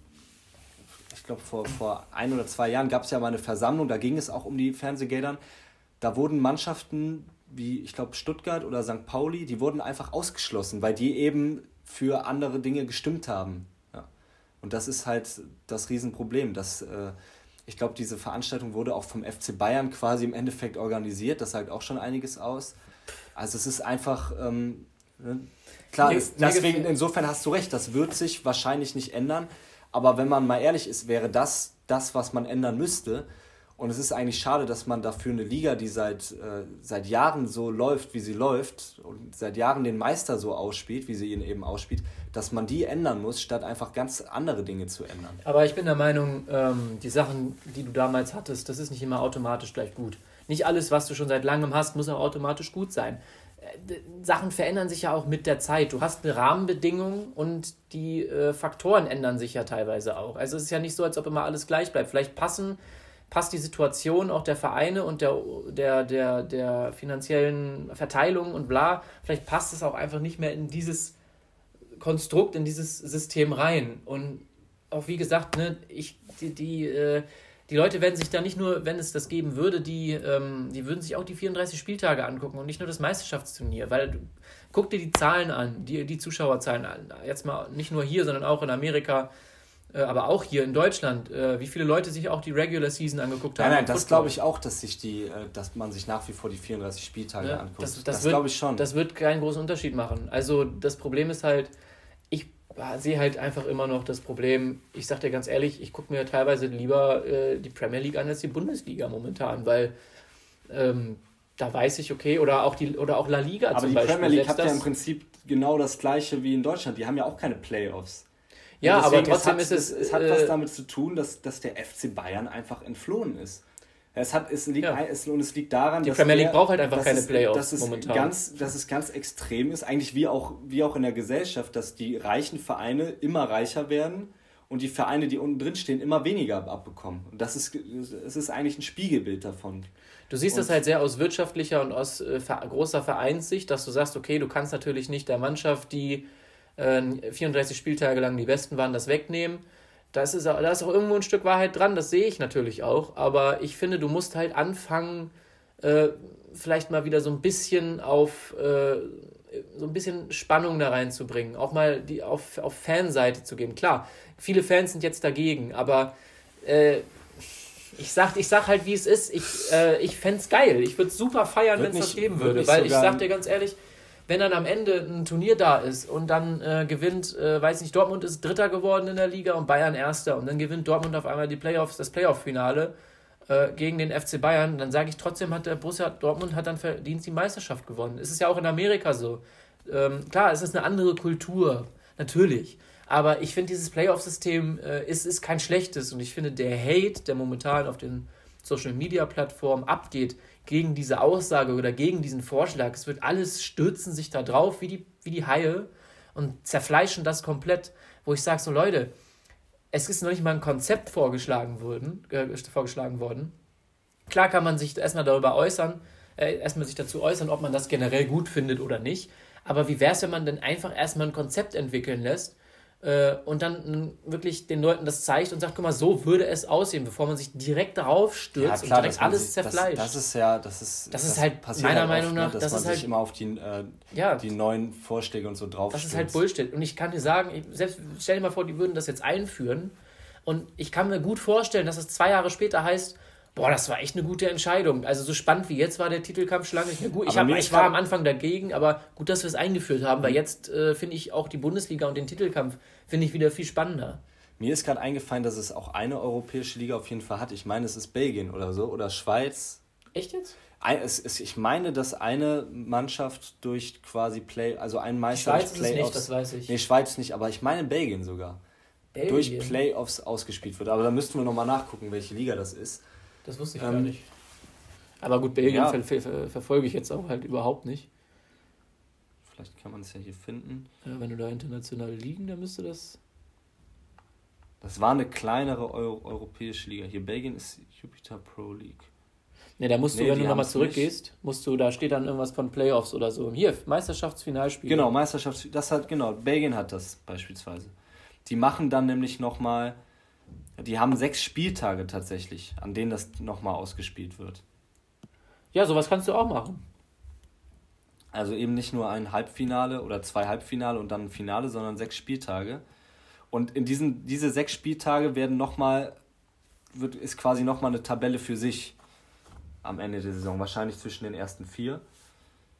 ich glaube vor, vor ein oder zwei Jahren gab es ja mal eine Versammlung, da ging es auch um die Fernsehgeldern da wurden Mannschaften wie, ich glaube, Stuttgart oder St. Pauli, die wurden einfach ausgeschlossen, weil die eben für andere Dinge gestimmt haben. Ja. Und das ist halt das Riesenproblem. Dass, äh, ich glaube, diese Veranstaltung wurde auch vom FC Bayern quasi im Endeffekt organisiert. Das sagt auch schon einiges aus. Also es ist einfach, ähm, ne? klar, nee, deswegen, insofern hast du recht, das wird sich wahrscheinlich nicht ändern. Aber wenn man mal ehrlich ist, wäre das das, was man ändern müsste. Und es ist eigentlich schade, dass man dafür eine Liga, die seit, äh, seit Jahren so läuft, wie sie läuft, und seit Jahren den Meister so ausspielt, wie sie ihn eben ausspielt, dass man die ändern muss, statt einfach ganz andere Dinge zu ändern. Aber ich bin der Meinung, ähm, die Sachen, die du damals hattest, das ist nicht immer automatisch gleich gut. Nicht alles, was du schon seit langem hast, muss auch automatisch gut sein. Äh, Sachen verändern sich ja auch mit der Zeit. Du hast eine Rahmenbedingung und die äh, Faktoren ändern sich ja teilweise auch. Also es ist ja nicht so, als ob immer alles gleich bleibt. Vielleicht passen passt die Situation auch der Vereine und der, der, der, der finanziellen Verteilung und bla, vielleicht passt es auch einfach nicht mehr in dieses Konstrukt, in dieses System rein. Und auch wie gesagt, ne, ich, die, die, äh, die Leute werden sich da nicht nur, wenn es das geben würde, die, ähm, die würden sich auch die 34 Spieltage angucken und nicht nur das Meisterschaftsturnier, weil guck dir die Zahlen an, die, die Zuschauerzahlen an. Jetzt mal nicht nur hier, sondern auch in Amerika aber auch hier in Deutschland, äh, wie viele Leute sich auch die Regular Season angeguckt haben. Nein, nein, das glaube ich auch, dass sich die, äh, dass man sich nach wie vor die 34 Spieltage ja, anguckt. Das, das, das glaube ich schon. Das wird keinen großen Unterschied machen. Also das Problem ist halt, ich sehe halt einfach immer noch das Problem, ich sage dir ganz ehrlich, ich gucke mir teilweise lieber äh, die Premier League an als die Bundesliga momentan, weil ähm, da weiß ich, okay, oder auch die oder auch La Liga Aber zum Beispiel. Aber die Premier League hat ja im Prinzip genau das gleiche wie in Deutschland. Die haben ja auch keine Playoffs. Ja, aber trotzdem es hat, ist es. Es hat äh, was damit zu tun, dass, dass der FC Bayern einfach entflohen ist. Es, hat, es, liegt, ja. es, und es liegt daran, die dass Premier League braucht halt einfach keine es, Playoffs dass es momentan. Ganz, dass es ganz extrem ist, eigentlich wie auch, wie auch in der Gesellschaft, dass die reichen Vereine immer reicher werden und die Vereine, die unten drin stehen, immer weniger abbekommen. Und das ist, es ist eigentlich ein Spiegelbild davon. Du siehst und das halt sehr aus wirtschaftlicher und aus äh, großer Vereinssicht, dass du sagst, okay, du kannst natürlich nicht der Mannschaft, die 34 Spieltage lang die Besten waren, das wegnehmen. Das ist, da ist auch irgendwo ein Stück Wahrheit dran, das sehe ich natürlich auch. Aber ich finde, du musst halt anfangen, äh, vielleicht mal wieder so ein bisschen auf äh, so ein bisschen Spannung da reinzubringen, auch mal die auf, auf Fanseite zu gehen. Klar, viele Fans sind jetzt dagegen, aber äh, ich sag, ich sag halt, wie es ist. Ich, äh, ich fände es geil. Ich würde es super feiern, wenn es das geben würde. Weil ich sag dir ganz ehrlich, wenn dann am Ende ein Turnier da ist und dann äh, gewinnt, äh, weiß nicht, Dortmund ist Dritter geworden in der Liga und Bayern Erster und dann gewinnt Dortmund auf einmal die Playoffs, das Playoff-Finale äh, gegen den FC Bayern, dann sage ich trotzdem, hat der Borussia Dortmund hat dann verdient die Meisterschaft gewonnen. Es ist ja auch in Amerika so. Ähm, klar, es ist eine andere Kultur, natürlich. Aber ich finde, dieses Playoff-System äh, ist, ist kein schlechtes und ich finde, der Hate, der momentan auf den Social-Media-Plattformen abgeht, gegen diese Aussage oder gegen diesen Vorschlag, es wird alles stürzen sich da drauf wie die, wie die Haie und zerfleischen das komplett, wo ich sage, so Leute, es ist noch nicht mal ein Konzept vorgeschlagen worden, äh, vorgeschlagen worden. Klar kann man sich erstmal darüber äußern, äh, erstmal sich dazu äußern, ob man das generell gut findet oder nicht. Aber wie wäre es, wenn man denn einfach erstmal ein Konzept entwickeln lässt äh, und dann wirklich den Leuten das zeigt und sagt, guck mal, so würde es aussehen, bevor man sich direkt darauf stürzt ja, klar, und direkt alles sich, zerfleischt. Das, das, ist ja, das ist, das, ist halt meiner halt Meinung oft, ne, nach, ne, dass das man ist sich halt, immer auf die, äh, ja, die neuen Vorschläge und so drauf Das ist halt Bullshit. Und ich kann dir sagen, ich, selbst stell dir mal vor, die würden das jetzt einführen und ich kann mir gut vorstellen, dass es zwei Jahre später heißt, Boah, das war echt eine gute Entscheidung. Also so spannend wie jetzt war der Titelkampf schon lange nicht mehr gut. Ich, hab, ich war am Anfang dagegen, aber gut, dass wir es eingeführt haben, weil mhm. jetzt äh, finde ich auch die Bundesliga und den Titelkampf finde ich wieder viel spannender. Mir ist gerade eingefallen, dass es auch eine europäische Liga auf jeden Fall hat. Ich meine, es ist Belgien oder so oder Schweiz. Echt jetzt? es, es, ich meine, dass eine Mannschaft durch quasi Play, also ein Meister Schweiz durch Playoffs. Nicht, das weiß ich. Nee, Schweiz nicht, aber ich meine Belgien sogar. Belgien. Durch Playoffs ausgespielt wird. Aber da müssten wir nochmal nachgucken, welche Liga das ist. Das wusste ich ähm, gar nicht. Aber gut, Belgien ja. ver ver verfolge ich jetzt auch halt überhaupt nicht. Vielleicht kann man es ja hier finden. Ja, wenn du da international liegen, dann müsste das. Das war eine kleinere Euro europäische Liga. Hier Belgien ist Jupiter Pro League. Ne, da musst du, nee, wenn du nochmal zurückgehst, musst du, da steht dann irgendwas von Playoffs oder so. Hier, Meisterschaftsfinalspiel. Genau, Meisterschafts, das hat, genau, Belgien hat das beispielsweise. Die machen dann nämlich nochmal die haben sechs Spieltage tatsächlich, an denen das nochmal ausgespielt wird. Ja, sowas kannst du auch machen. Also eben nicht nur ein Halbfinale oder zwei Halbfinale und dann ein Finale, sondern sechs Spieltage. Und in diesen diese sechs Spieltage werden nochmal, wird, ist quasi nochmal eine Tabelle für sich am Ende der Saison. Wahrscheinlich zwischen den ersten vier.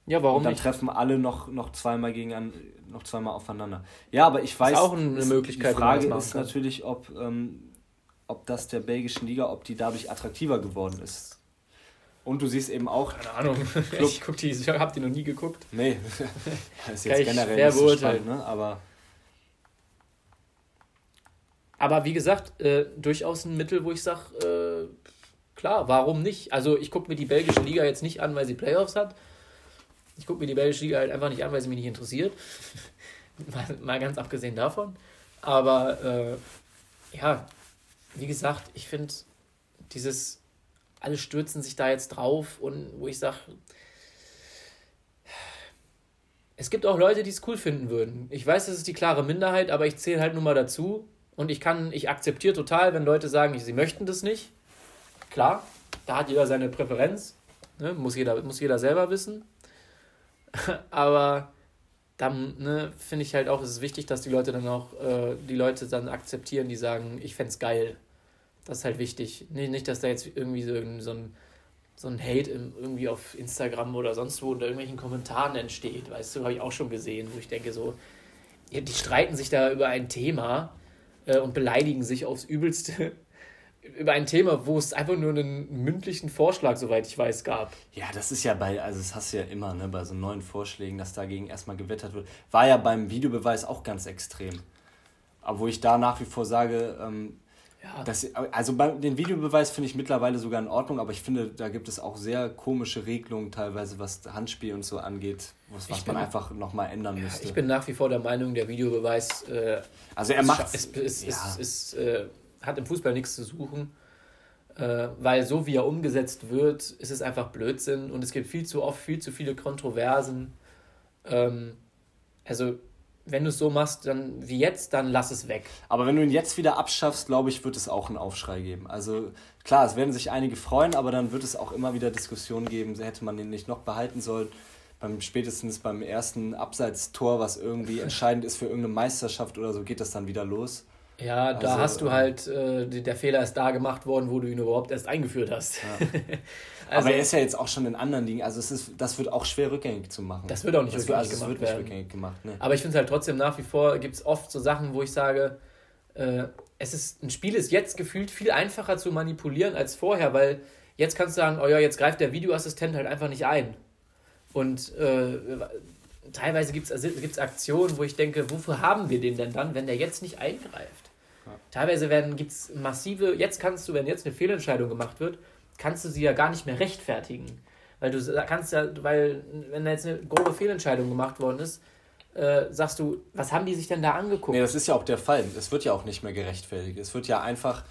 Ja, warum und dann nicht? treffen alle noch, noch zweimal gegen noch zweimal aufeinander. Ja, aber ich weiß. Ist auch eine Möglichkeit. Die Frage ist natürlich, ob ähm, ob das der belgischen Liga, ob die dadurch attraktiver geworden ist. Und du siehst eben auch. Keine Ahnung. Club. Ich guck die, ich hab die noch nie geguckt. Nee, das ist jetzt generell nicht so spannend, ne? Aber. Aber wie gesagt, äh, durchaus ein Mittel, wo ich sage, äh, klar, warum nicht? Also ich gucke mir die belgische Liga jetzt nicht an, weil sie Playoffs hat. Ich gucke mir die belgische Liga halt einfach nicht an, weil sie mich nicht interessiert. mal, mal, ganz abgesehen davon. Aber äh, ja, wie gesagt, ich finde dieses, alle stürzen sich da jetzt drauf und wo ich sage, es gibt auch Leute, die es cool finden würden. Ich weiß, das ist die klare Minderheit, aber ich zähle halt nur mal dazu. Und ich kann, ich akzeptiere total, wenn Leute sagen, sie möchten das nicht. Klar, da hat jeder seine Präferenz. Ne? Muss, jeder, muss jeder selber wissen. aber dann ne, finde ich halt auch, es ist wichtig, dass die Leute dann auch, äh, die Leute dann akzeptieren, die sagen, ich fände es geil. Das ist halt wichtig. Nicht, nicht dass da jetzt irgendwie so, so ein so ein Hate im, irgendwie auf Instagram oder sonst wo unter irgendwelchen Kommentaren entsteht. Weißt du, habe ich auch schon gesehen, wo ich denke so, die streiten sich da über ein Thema äh, und beleidigen sich aufs Übelste über ein Thema, wo es einfach nur einen mündlichen Vorschlag, soweit ich weiß, gab. Ja, das ist ja bei, also das hast du ja immer, ne, bei so neuen Vorschlägen, dass dagegen erstmal gewettert wird. War ja beim Videobeweis auch ganz extrem. Aber wo ich da nach wie vor sage, ähm, ja. Das, also bei, den Videobeweis finde ich mittlerweile sogar in Ordnung, aber ich finde, da gibt es auch sehr komische Regelungen teilweise, was Handspiel und so angeht, was, was bin, man einfach nochmal ändern müsste. Ich bin nach wie vor der Meinung, der Videobeweis äh, also er macht ist, ist, ja. ist, ist äh, hat im Fußball nichts zu suchen, äh, weil so wie er umgesetzt wird, ist es einfach Blödsinn und es gibt viel zu oft viel zu viele Kontroversen. Ähm, also wenn du es so machst, dann wie jetzt, dann lass es weg. Aber wenn du ihn jetzt wieder abschaffst, glaube ich, wird es auch einen Aufschrei geben. Also klar, es werden sich einige freuen, aber dann wird es auch immer wieder Diskussionen geben, hätte man den nicht noch behalten sollen. Beim, spätestens beim ersten Abseitstor, was irgendwie entscheidend ist für irgendeine Meisterschaft oder so, geht das dann wieder los. Ja, da also, hast du halt, äh, der Fehler ist da gemacht worden, wo du ihn überhaupt erst eingeführt hast. Ja. also, Aber er ist ja jetzt auch schon in anderen Dingen, also es ist, das wird auch schwer rückgängig zu machen. Das wird auch nicht das rückgängig, also gemacht, wird nicht rückgängig gemacht. Ne? Aber ich finde es halt trotzdem nach wie vor, gibt es oft so Sachen, wo ich sage, äh, es ist, ein Spiel ist jetzt gefühlt viel einfacher zu manipulieren als vorher, weil jetzt kannst du sagen, oh ja, jetzt greift der Videoassistent halt einfach nicht ein. Und äh, teilweise gibt es also, Aktionen, wo ich denke, wofür haben wir den denn dann, wenn der jetzt nicht eingreift? Teilweise gibt es massive, jetzt kannst du, wenn jetzt eine Fehlentscheidung gemacht wird, kannst du sie ja gar nicht mehr rechtfertigen. Weil du kannst ja, weil, wenn da jetzt eine grobe Fehlentscheidung gemacht worden ist, äh, sagst du, was haben die sich denn da angeguckt? Nee, das ist ja auch der Fall. Es wird ja auch nicht mehr gerechtfertigt. Es wird ja einfach,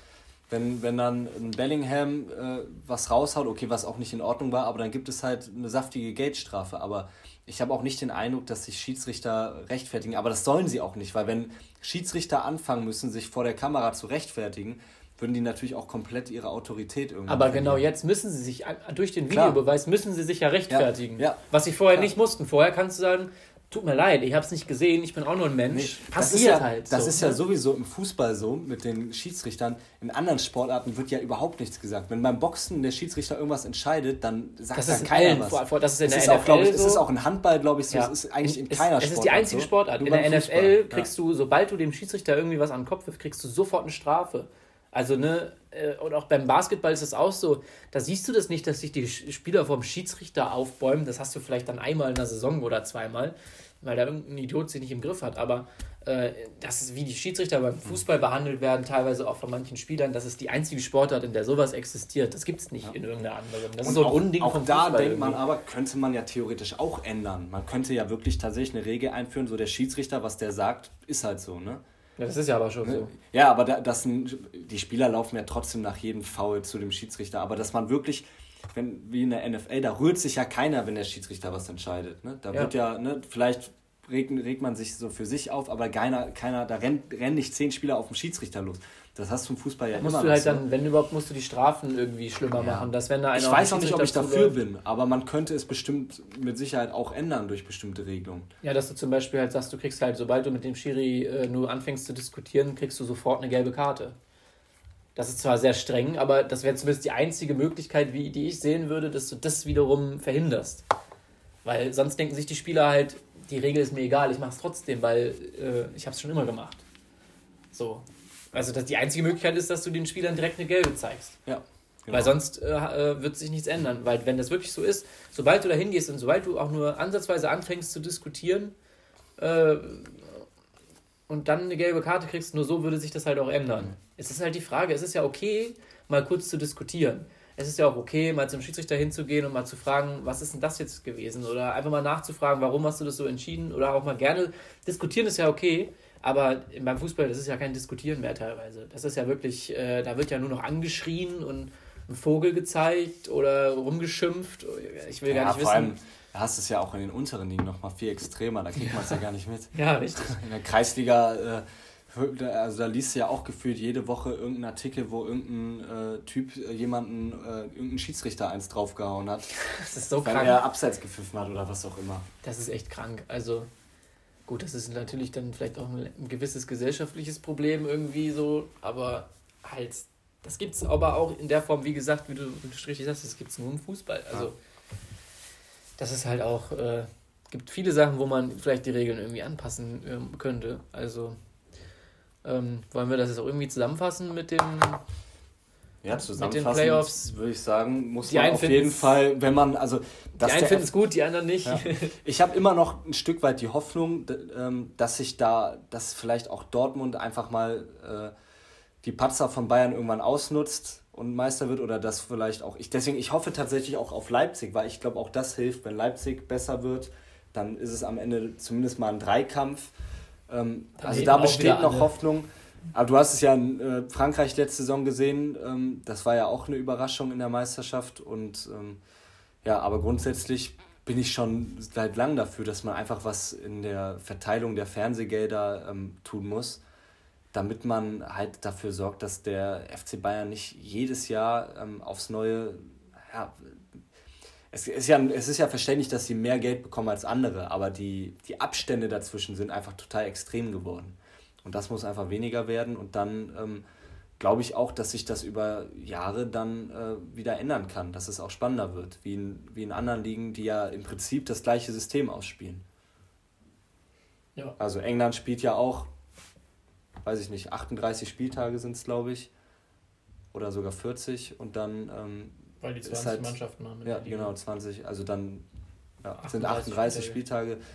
wenn, wenn dann ein Bellingham äh, was raushaut, okay, was auch nicht in Ordnung war, aber dann gibt es halt eine saftige Geldstrafe. Aber ich habe auch nicht den Eindruck, dass sich Schiedsrichter rechtfertigen. Aber das sollen sie auch nicht, weil wenn Schiedsrichter anfangen müssen, sich vor der Kamera zu rechtfertigen, würden die natürlich auch komplett ihre Autorität irgendwie. Aber verlieren. genau jetzt müssen sie sich, durch den Videobeweis Klar. müssen sie sich ja rechtfertigen. Ja, ja. Was sie vorher Klar. nicht mussten. Vorher kannst du sagen, tut mir leid, ich habe es nicht gesehen, ich bin auch nur ein Mensch. Nee, Passiert das ja, halt. Das so, ist ja ne? sowieso im Fußball so mit den Schiedsrichtern. In anderen Sportarten wird ja überhaupt nichts gesagt. Wenn beim Boxen der Schiedsrichter irgendwas entscheidet, dann sagt das da keiner was. Vor, das ist in das der ist NFL auch, ich, so. Es ist auch in Handball, glaube ich, so. Ja. Es ist eigentlich in keiner Sportart. Es ist die einzige so. Sportart. in der NFL kriegst ja. du, sobald du dem Schiedsrichter irgendwie was an den Kopf wirfst, kriegst du sofort eine Strafe. Also, ne, äh, und auch beim Basketball ist das auch so, da siehst du das nicht, dass sich die Spieler vom Schiedsrichter aufbäumen. Das hast du vielleicht dann einmal in der Saison oder zweimal weil da irgendein Idiot sie nicht im Griff hat. Aber äh, das ist, wie die Schiedsrichter beim Fußball behandelt werden, teilweise auch von manchen Spielern, das ist die einzige Sportart, in der sowas existiert. Das gibt es nicht ja. in irgendeiner anderen. Das Und ist so ein auch, Unding auch vom da Fußball denkt man aber, könnte man ja theoretisch auch ändern. Man könnte ja wirklich tatsächlich eine Regel einführen, so der Schiedsrichter, was der sagt, ist halt so, ne? Ja, das ist ja aber schon ne? so. Ja, aber da, das, die Spieler laufen ja trotzdem nach jedem Foul zu dem Schiedsrichter. Aber dass man wirklich wenn, wie in der NFL, da rührt sich ja keiner, wenn der Schiedsrichter was entscheidet. Ne? Da ja. wird ja, ne, vielleicht regt, regt man sich so für sich auf, aber keiner, keiner da rennt, rennen nicht zehn Spieler auf den Schiedsrichter los. Das hast du im Fußball ja musst immer. Du halt so. dann, wenn überhaupt, musst du die Strafen irgendwie schlimmer ja. machen. Dass wenn da einer ich weiß auch nicht, ob ich dafür bin, aber man könnte es bestimmt mit Sicherheit auch ändern durch bestimmte Regelungen. Ja, dass du zum Beispiel halt sagst, du kriegst halt, sobald du mit dem Schiri äh, nur anfängst zu diskutieren, kriegst du sofort eine gelbe Karte. Das ist zwar sehr streng, aber das wäre zumindest die einzige Möglichkeit, wie, die ich sehen würde, dass du das wiederum verhinderst. Weil sonst denken sich die Spieler halt, die Regel ist mir egal, ich mache es trotzdem, weil äh, ich habe es schon immer gemacht. So. Also das, die einzige Möglichkeit ist, dass du den Spielern direkt eine gelbe zeigst. Ja. Genau. Weil sonst äh, äh, wird sich nichts ändern. Weil wenn das wirklich so ist, sobald du da hingehst und sobald du auch nur ansatzweise anfängst zu diskutieren, äh, und dann eine gelbe Karte kriegst, nur so würde sich das halt auch ändern. Es ist halt die Frage, es ist ja okay, mal kurz zu diskutieren. Es ist ja auch okay, mal zum Schiedsrichter hinzugehen und mal zu fragen, was ist denn das jetzt gewesen? Oder einfach mal nachzufragen, warum hast du das so entschieden? Oder auch mal gerne diskutieren ist ja okay, aber beim Fußball, das ist ja kein Diskutieren mehr teilweise. Das ist ja wirklich, äh, da wird ja nur noch angeschrien und ein Vogel gezeigt oder rumgeschimpft. Ich will ja, gar nicht wissen. Allem, da hast du es ja auch in den unteren Ligen noch mal viel extremer, da kriegt man es ja gar nicht mit. ja, richtig. In der Kreisliga, äh, also da liest du ja auch gefühlt jede Woche irgendeinen Artikel, wo irgendein äh, Typ äh, jemanden, äh, irgendein Schiedsrichter eins draufgehauen hat. Das ist so weil krank. er abseits gepfiffen hat oder was auch immer. Das ist echt krank. Also gut, das ist natürlich dann vielleicht auch ein, ein gewisses gesellschaftliches Problem irgendwie so, aber halt, das gibt es aber auch in der Form, wie gesagt, wie du, wie du richtig sagst, das gibt es nur im Fußball. Also das ist halt auch, äh, gibt viele Sachen, wo man vielleicht die Regeln irgendwie anpassen ähm, könnte. Also ähm, wollen wir das jetzt auch irgendwie zusammenfassen mit dem. Ja, zusammenfassend würde ich sagen, muss man auf jeden Fall, wenn man, also... die einen finden es gut, die anderen nicht. Ja. Ich habe immer noch ein Stück weit die Hoffnung, ähm, dass sich da, dass vielleicht auch Dortmund einfach mal äh, die Patzer von Bayern irgendwann ausnutzt und Meister wird oder das vielleicht auch ich deswegen ich hoffe tatsächlich auch auf Leipzig, weil ich glaube auch das hilft, wenn Leipzig besser wird, dann ist es am Ende zumindest mal ein Dreikampf. Ähm, also da besteht noch Hoffnung. Aber du hast es ja in äh, Frankreich letzte Saison gesehen, ähm, das war ja auch eine Überraschung in der Meisterschaft. Und ähm, ja, aber grundsätzlich bin ich schon seit langem dafür, dass man einfach was in der Verteilung der Fernsehgelder ähm, tun muss damit man halt dafür sorgt, dass der FC Bayern nicht jedes Jahr ähm, aufs Neue, ja, es ist, ja, es ist ja verständlich, dass sie mehr Geld bekommen als andere, aber die, die Abstände dazwischen sind einfach total extrem geworden. Und das muss einfach weniger werden und dann ähm, glaube ich auch, dass sich das über Jahre dann äh, wieder ändern kann, dass es auch spannender wird, wie in, wie in anderen Ligen, die ja im Prinzip das gleiche System ausspielen. Ja. Also England spielt ja auch weiß ich nicht, 38 Spieltage sind es, glaube ich. Oder sogar 40 und dann. Ähm, Weil die 20 halt, Mannschaften haben. Ja, genau, 20. Also dann ja, 38 sind 38 Spieltage. Spieltage.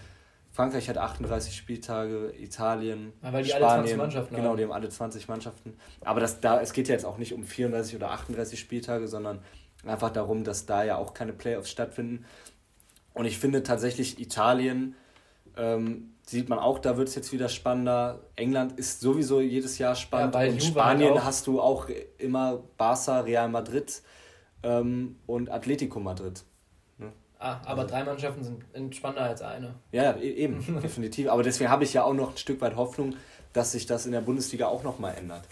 Frankreich hat 38 Spieltage, Italien, ja, weil die Spanien, alle 20 Mannschaften genau, die haben alle 20 Mannschaften. Aber das, da, es geht ja jetzt auch nicht um 34 oder 38 Spieltage, sondern einfach darum, dass da ja auch keine Playoffs stattfinden. Und ich finde tatsächlich Italien ähm, sieht man auch, da wird es jetzt wieder spannender. England ist sowieso jedes Jahr spannend. Ja, und Juve Spanien halt hast du auch immer Barca, Real Madrid ähm, und Atletico Madrid. Ne? Ah, aber also. drei Mannschaften sind spannender als eine. Ja, e-, eben, definitiv. Aber deswegen habe ich ja auch noch ein Stück weit Hoffnung, dass sich das in der Bundesliga auch nochmal ändert.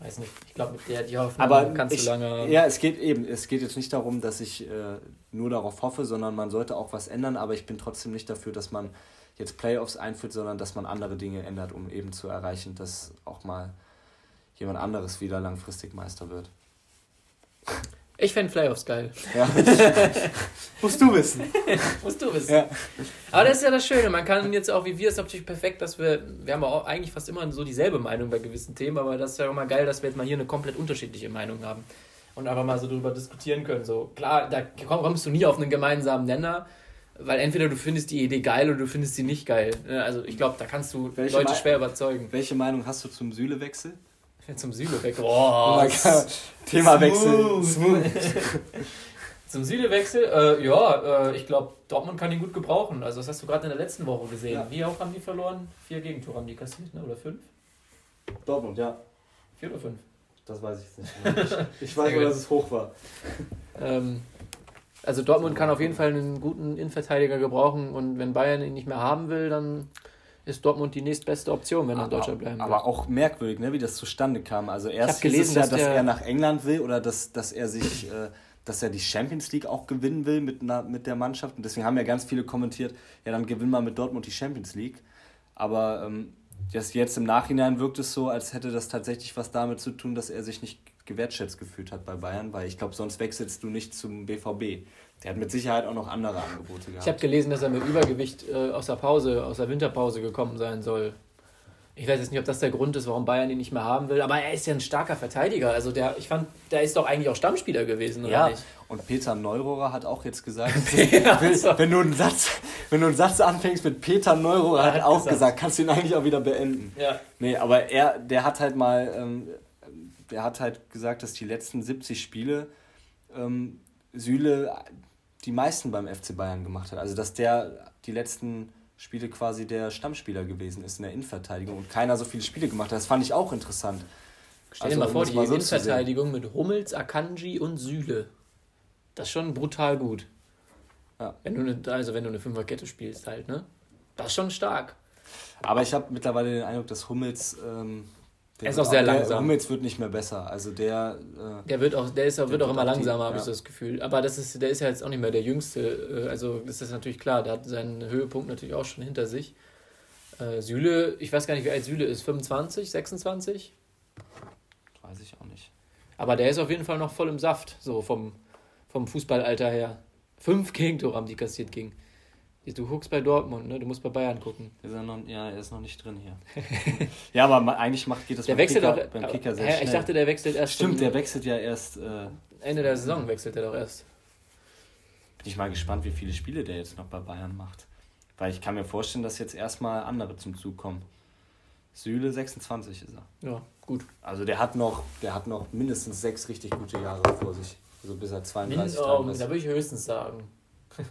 Weiß nicht, ich glaube, mit der die Hoffnung aber kannst ich, du lange. Ja, es geht eben, es geht jetzt nicht darum, dass ich äh, nur darauf hoffe, sondern man sollte auch was ändern, aber ich bin trotzdem nicht dafür, dass man jetzt Playoffs einführt, sondern dass man andere Dinge ändert, um eben zu erreichen, dass auch mal jemand anderes wieder langfristig Meister wird. Ich fände Playoffs geil. Ja. Musst du wissen. Musst du wissen. Ja. Aber das ist ja das Schöne. Man kann jetzt auch, wie wir es natürlich perfekt, dass wir, wir haben auch eigentlich fast immer so dieselbe Meinung bei gewissen Themen, aber das ist ja auch mal geil, dass wir jetzt mal hier eine komplett unterschiedliche Meinung haben und einfach mal so darüber diskutieren können. So, klar, da kommst du nie auf einen gemeinsamen Nenner, weil entweder du findest die Idee geil oder du findest sie nicht geil. Ne, also ich glaube, da kannst du welche Leute schwer überzeugen. Welche Meinung hast du zum Sühlewechsel? Zum Sühlewechsel. Oh, Themawechsel. Smooth. zum Sühlewechsel, äh, ja, äh, ich glaube, Dortmund kann ihn gut gebrauchen. Also das hast du gerade in der letzten Woche gesehen. Ja. Wie auch haben die verloren? Vier Gegentore haben die kassiert, ne? oder fünf? Dortmund, ja. Vier oder fünf? Das weiß ich nicht. Ich, ich weiß nur, dass es hoch war. Ähm, also Dortmund kann auf jeden Fall einen guten Innenverteidiger gebrauchen und wenn Bayern ihn nicht mehr haben will, dann ist Dortmund die nächstbeste Option, wenn er in Deutschland bleiben will. Aber auch merkwürdig, ne, wie das zustande kam. Also erst gelesen, ist es ja, dass, dass er nach England will oder dass, dass er sich, äh, dass er die Champions League auch gewinnen will mit, einer, mit der Mannschaft. Und deswegen haben ja ganz viele kommentiert, ja, dann gewinnen wir mit Dortmund die Champions League. Aber ähm, das jetzt im Nachhinein wirkt es so, als hätte das tatsächlich was damit zu tun, dass er sich nicht gewertschätzt gefühlt hat bei Bayern, weil ich glaube, sonst wechselst du nicht zum BVB. Der hat mit Sicherheit auch noch andere Angebote gehabt. Ich habe gelesen, dass er mit Übergewicht äh, aus der Pause, aus der Winterpause gekommen sein soll. Ich weiß jetzt nicht, ob das der Grund ist, warum Bayern ihn nicht mehr haben will, aber er ist ja ein starker Verteidiger. Also der, ich fand, der ist doch eigentlich auch Stammspieler gewesen, oder ja. nicht? Und Peter Neurohrer hat auch jetzt gesagt, ja, will, so. wenn, du einen Satz, wenn du einen Satz anfängst mit Peter Neurohrer, hat, hat auch gesagt. gesagt, kannst du ihn eigentlich auch wieder beenden. Ja. Nee, aber er, der hat halt mal, ähm, der hat halt gesagt, dass die letzten 70 Spiele ähm, Süle die meisten beim FC Bayern gemacht hat. Also dass der die letzten Spiele quasi der Stammspieler gewesen ist in der Innenverteidigung und keiner so viele Spiele gemacht hat. Das fand ich auch interessant. Stell dir also, mal vor, die mal so Innenverteidigung mit Hummels, Akanji und Süle. Das ist schon brutal gut. Ja. Wenn du eine, also wenn du eine Fünferkette spielst halt, ne? Das ist schon stark. Aber ich habe mittlerweile den Eindruck, dass Hummels ähm, der er ist auch sehr langsam. Der Hummels wird nicht mehr besser. Also der. Äh, der wird auch, der ist, der wird auch immer langsamer, habe ja. ich so das Gefühl. Aber das ist, der ist ja jetzt auch nicht mehr der Jüngste. Äh, also das ist natürlich klar. Der hat seinen Höhepunkt natürlich auch schon hinter sich. Äh, Süle, ich weiß gar nicht, wie alt Süle ist. 25, 26? Weiß ich auch nicht. Aber der ist auf jeden Fall noch voll im Saft, so vom, vom Fußballalter her. Fünf Gegentore haben die kassiert gegen Du guckst bei Dortmund, ne? Du musst bei Bayern gucken. Ist er noch, ja, er ist noch nicht drin hier. ja, aber eigentlich macht, geht das der beim, wechselt Kicker, auch, beim Kicker sehr hä, schnell. Ich dachte, der wechselt erst. Stimmt, der wechselt ja erst. Äh, Ende der Saison wechselt er doch erst. Bin ich mal gespannt, wie viele Spiele der jetzt noch bei Bayern macht. Weil ich kann mir vorstellen, dass jetzt erstmal andere zum Zug kommen. Süle 26 ist er. Ja, gut. Also der hat noch, der hat noch mindestens sechs richtig gute Jahre vor sich. Also bis er 32 Min oh, Da würde ich höchstens sagen.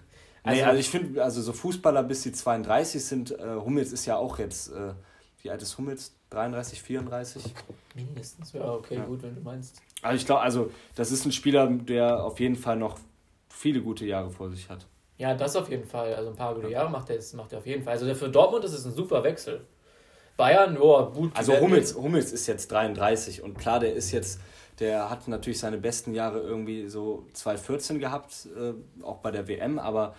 Also, nee, also ich finde, also so Fußballer bis sie 32 sind, äh, Hummels ist ja auch jetzt, äh, wie alt ist Hummels? 33, 34? Mindestens, ja, okay, ja. gut, wenn du meinst. Also ich glaube, also das ist ein Spieler, der auf jeden Fall noch viele gute Jahre vor sich hat. Ja, das auf jeden Fall. Also ein paar gute Jahre macht er, macht er auf jeden Fall. Also für Dortmund ist es ein super Wechsel. Bayern, oh, gut. Also Hummels, Hummels ist jetzt 33 und klar, der ist jetzt, der hat natürlich seine besten Jahre irgendwie so 2014 gehabt, äh, auch bei der WM, aber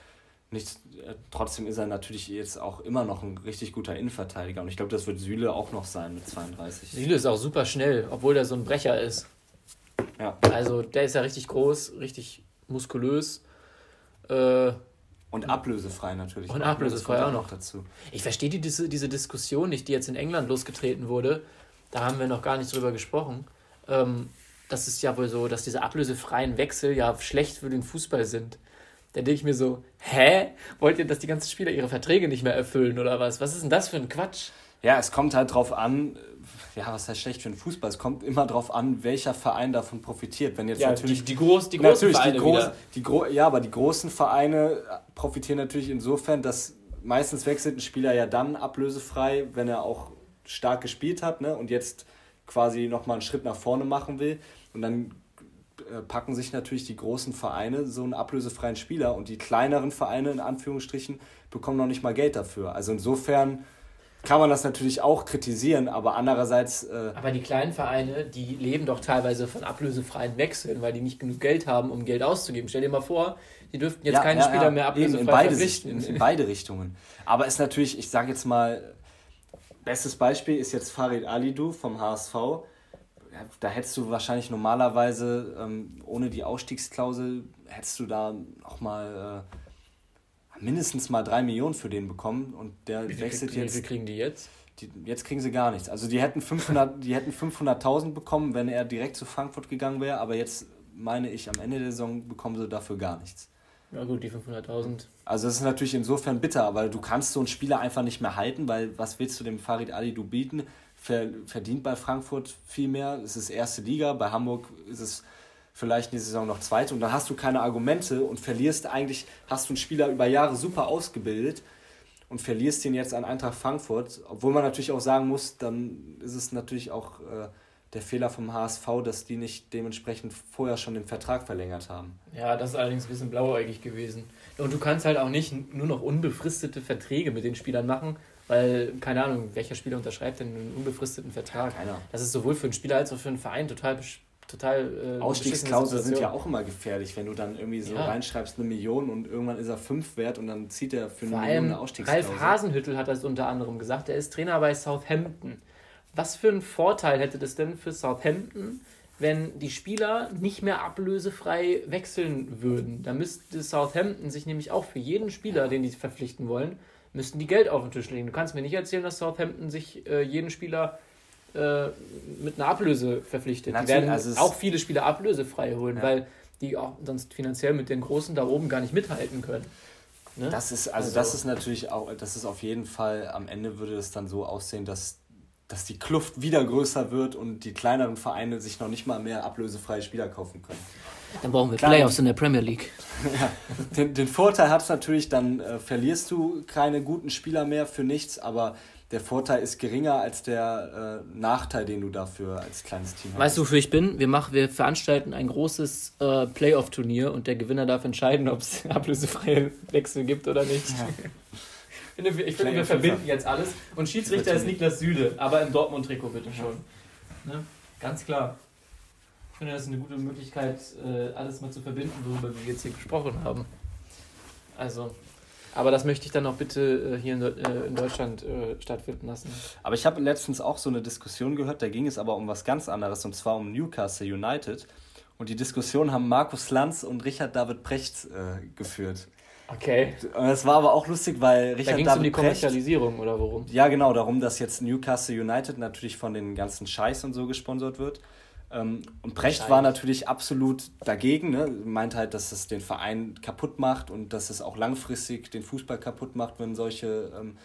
nicht, äh, trotzdem ist er natürlich jetzt auch immer noch ein richtig guter Innenverteidiger und ich glaube, das wird Süle auch noch sein mit 32. Süle ist auch super schnell, obwohl der so ein Brecher ist. Ja. Also der ist ja richtig groß, richtig muskulös. Äh, und ablösefrei natürlich. Und ablösefrei auch noch dazu. Ich verstehe die, diese, diese Diskussion nicht, die jetzt in England losgetreten wurde. Da haben wir noch gar nicht drüber gesprochen. Ähm, das ist ja wohl so, dass diese ablösefreien Wechsel ja schlecht für den Fußball sind. Da denke ich mir so, hä? Wollt ihr, dass die ganzen Spieler ihre Verträge nicht mehr erfüllen oder was? Was ist denn das für ein Quatsch? Ja, es kommt halt drauf an, ja, was heißt schlecht für den Fußball? Es kommt immer darauf an, welcher Verein davon profitiert. Wenn jetzt ja, natürlich die, die, groß, die großen Vereine die groß, die gro ja, aber die großen Vereine profitieren natürlich insofern, dass meistens wechselt ein Spieler ja dann ablösefrei, wenn er auch stark gespielt hat, ne? Und jetzt quasi nochmal einen Schritt nach vorne machen will. Und dann äh, packen sich natürlich die großen Vereine so einen ablösefreien Spieler und die kleineren Vereine in Anführungsstrichen bekommen noch nicht mal Geld dafür. Also insofern kann man das natürlich auch kritisieren, aber andererseits. Äh aber die kleinen Vereine, die leben doch teilweise von ablösefreien Wechseln, weil die nicht genug Geld haben, um Geld auszugeben. Stell dir mal vor, die dürften jetzt ja, keine ja, Spieler ja. mehr ablösefrei in beide, in, in beide Richtungen. Aber ist natürlich, ich sage jetzt mal, bestes Beispiel ist jetzt Farid Alidou vom HSV. Da hättest du wahrscheinlich normalerweise ähm, ohne die Ausstiegsklausel, hättest du da auch mal. Äh, mindestens mal drei Millionen für den bekommen und der wie wechselt krieg, jetzt. Wie viel kriegen die jetzt? Die, jetzt kriegen sie gar nichts. Also die hätten 500, die hätten 500.000 bekommen, wenn er direkt zu Frankfurt gegangen wäre, aber jetzt meine ich, am Ende der Saison bekommen sie dafür gar nichts. Ja gut, die 500.000. Also das ist natürlich insofern bitter, weil du kannst so einen Spieler einfach nicht mehr halten, weil was willst du dem Farid Ali du bieten? Verdient bei Frankfurt viel mehr, es ist erste Liga, bei Hamburg ist es vielleicht in die Saison noch zweite und dann hast du keine Argumente und verlierst eigentlich, hast du einen Spieler über Jahre super ausgebildet und verlierst ihn jetzt an Eintracht Frankfurt, obwohl man natürlich auch sagen muss, dann ist es natürlich auch äh, der Fehler vom HSV, dass die nicht dementsprechend vorher schon den Vertrag verlängert haben. Ja, das ist allerdings ein bisschen blauäugig gewesen. Und du kannst halt auch nicht nur noch unbefristete Verträge mit den Spielern machen, weil, keine Ahnung, welcher Spieler unterschreibt denn einen unbefristeten Vertrag? Keiner. Das ist sowohl für einen Spieler als auch für einen Verein total total. Äh, Ausstiegsklauseln sind ja auch immer gefährlich, wenn du dann irgendwie so ja. reinschreibst eine Million und irgendwann ist er fünf wert und dann zieht er für eine Vor Million eine Ausstiegsklausel. Ralf Hasenhüttel hat das unter anderem gesagt. Er ist Trainer bei Southampton. Was für einen Vorteil hätte das denn für Southampton, wenn die Spieler nicht mehr ablösefrei wechseln würden? Da müsste Southampton sich nämlich auch für jeden Spieler, den die verpflichten wollen, müssten die Geld auf den Tisch legen. Du kannst mir nicht erzählen, dass Southampton sich äh, jeden Spieler äh, mit einer Ablöse verpflichtet. Natürlich, die werden also auch viele Spieler ablösefrei holen, ja. weil die auch sonst finanziell mit den Großen da oben gar nicht mithalten können. Ne? Das ist, also, also, das ist natürlich auch, das ist auf jeden Fall, am Ende würde es dann so aussehen, dass, dass die Kluft wieder größer wird und die kleineren Vereine sich noch nicht mal mehr ablösefreie Spieler kaufen können. Dann brauchen wir Klar, Playoffs in der Premier League. ja, den, den Vorteil hat es natürlich, dann äh, verlierst du keine guten Spieler mehr für nichts, aber der Vorteil ist geringer als der äh, Nachteil, den du dafür als kleines Team hast. Weißt du, wofür ich bin? Wir, machen, wir veranstalten ein großes äh, Playoff-Turnier und der Gewinner darf entscheiden, ob es ablösefreie Wechsel gibt oder nicht. Ja. ich finde, ich finde wir verbinden jetzt alles. Und Schiedsrichter ist Niklas Süle, aber im Dortmund-Trikot bitte schon. Ne? Ganz klar. Ich finde, das ist eine gute Möglichkeit, äh, alles mal zu verbinden, worüber wir jetzt hier gesprochen haben. Also, aber das möchte ich dann auch bitte äh, hier in, äh, in Deutschland äh, stattfinden lassen. Aber ich habe letztens auch so eine Diskussion gehört, da ging es aber um was ganz anderes, und zwar um Newcastle United. Und die Diskussion haben Markus Lanz und Richard David Precht geführt. Okay. Das war aber auch lustig, weil Richard da ging es um die Kommerzialisierung oder worum? Ja, genau, darum, dass jetzt Newcastle United natürlich von den ganzen Scheiß und so gesponsert wird. Ähm, und Brecht Scheiß. war natürlich absolut dagegen, ne? meint halt, dass es den Verein kaputt macht und dass es auch langfristig den Fußball kaputt macht, wenn solche, ähm,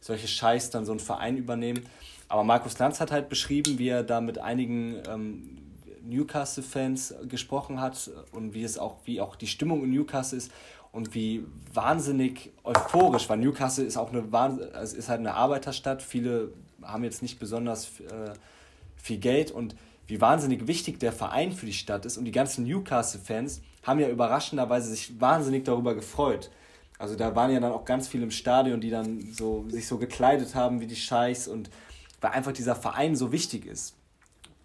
solche Scheiß dann so einen Verein übernehmen. Aber Markus Lanz hat halt beschrieben, wie er da mit einigen ähm, Newcastle-Fans gesprochen hat und wie es auch, wie auch die Stimmung in Newcastle ist und wie wahnsinnig euphorisch, weil Newcastle ist auch eine ist halt eine Arbeiterstadt, viele haben jetzt nicht besonders äh, viel Geld und wie wahnsinnig wichtig der Verein für die Stadt ist und die ganzen Newcastle-Fans haben ja überraschenderweise sich wahnsinnig darüber gefreut. Also da waren ja dann auch ganz viele im Stadion, die dann so sich so gekleidet haben wie die Scheiß und weil einfach dieser Verein so wichtig ist.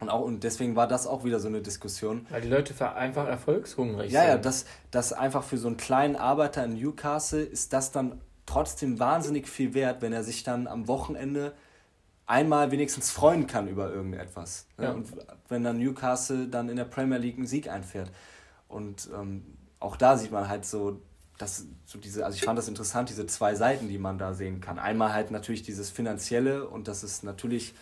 Und, auch, und deswegen war das auch wieder so eine Diskussion. Weil die Leute einfach erfolgshungrig ja, sind. Ja, ja, das, das einfach für so einen kleinen Arbeiter in Newcastle ist das dann trotzdem wahnsinnig viel wert, wenn er sich dann am Wochenende einmal wenigstens freuen kann über irgendetwas. Ne? Ja. Und wenn dann Newcastle dann in der Premier League einen Sieg einfährt. Und ähm, auch da sieht man halt so, dass so diese, also ich fand das interessant, diese zwei Seiten, die man da sehen kann. Einmal halt natürlich dieses Finanzielle und das ist natürlich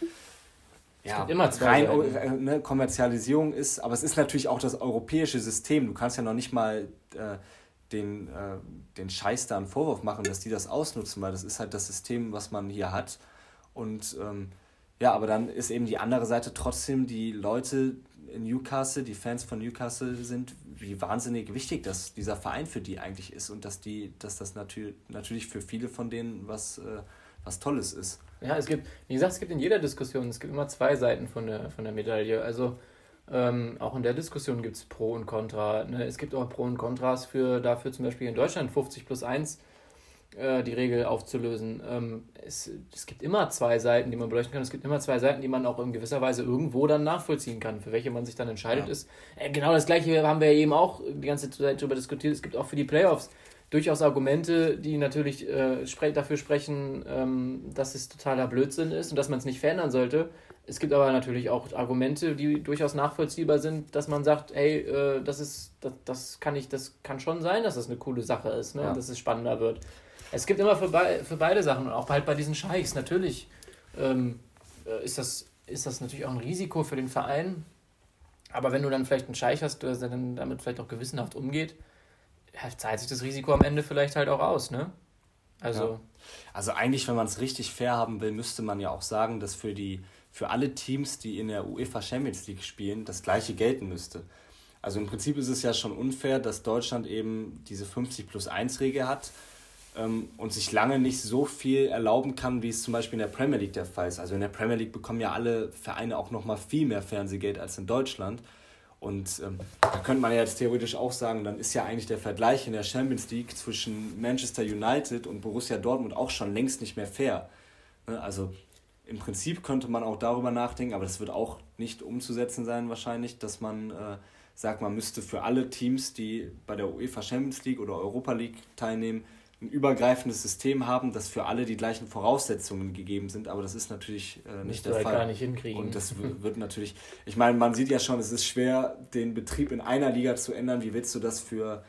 ja, immer rein äh, ne, Kommerzialisierung ist, aber es ist natürlich auch das europäische System. Du kannst ja noch nicht mal äh, den, äh, den Scheiß da einen Vorwurf machen, dass die das ausnutzen, weil das ist halt das System, was man hier hat. Und ähm, ja, aber dann ist eben die andere Seite trotzdem die Leute in Newcastle, die Fans von Newcastle sind, wie wahnsinnig wichtig dass dieser Verein für die eigentlich ist und dass die, dass das natürlich, natürlich für viele von denen was, äh, was Tolles ist. Ja, es gibt, wie gesagt, es gibt in jeder Diskussion, es gibt immer zwei Seiten von der, von der Medaille. Also ähm, auch in der Diskussion gibt es Pro und Contra. Ne? Es gibt auch Pro und Kontras für dafür zum Beispiel in Deutschland 50 plus 1 äh, die Regel aufzulösen. Ähm, es, es gibt immer zwei Seiten, die man beleuchten kann. Es gibt immer zwei Seiten, die man auch in gewisser Weise irgendwo dann nachvollziehen kann, für welche man sich dann entscheidet. Ja. Ist, äh, genau das gleiche haben wir eben auch die ganze Zeit darüber diskutiert. Es gibt auch für die Playoffs durchaus Argumente, die natürlich äh, spre dafür sprechen, ähm, dass es totaler Blödsinn ist und dass man es nicht verändern sollte. Es gibt aber natürlich auch Argumente, die durchaus nachvollziehbar sind, dass man sagt, hey, äh, das ist, das, das kann ich, das kann schon sein, dass das eine coole Sache ist, ne? Ja. dass es spannender wird. Es gibt immer für, be für beide Sachen und auch halt bei diesen Scheichs natürlich ähm, äh, ist, das, ist das natürlich auch ein Risiko für den Verein. Aber wenn du dann vielleicht einen Scheich hast, der dann damit vielleicht auch gewissenhaft umgeht, zahlt sich das Risiko am Ende vielleicht halt auch aus, ne? Also. Ja. Also eigentlich, wenn man es richtig fair haben will, müsste man ja auch sagen, dass für die für alle Teams, die in der UEFA Champions League spielen, das gleiche gelten müsste. Also im Prinzip ist es ja schon unfair, dass Deutschland eben diese 50 plus 1 Regel hat ähm, und sich lange nicht so viel erlauben kann, wie es zum Beispiel in der Premier League der Fall ist. Also in der Premier League bekommen ja alle Vereine auch nochmal viel mehr Fernsehgeld als in Deutschland. Und ähm, da könnte man ja jetzt theoretisch auch sagen, dann ist ja eigentlich der Vergleich in der Champions League zwischen Manchester United und Borussia Dortmund auch schon längst nicht mehr fair. Ne? Also im Prinzip könnte man auch darüber nachdenken, aber das wird auch nicht umzusetzen sein wahrscheinlich, dass man äh, sagt, man müsste für alle Teams, die bei der UEFA Champions League oder Europa League teilnehmen, ein übergreifendes System haben, das für alle die gleichen Voraussetzungen gegeben sind, aber das ist natürlich äh, nicht der halt Fall. Gar nicht hinkriegen. Und das wird natürlich, ich meine, man sieht ja schon, es ist schwer, den Betrieb in einer Liga zu ändern. Wie willst du das für,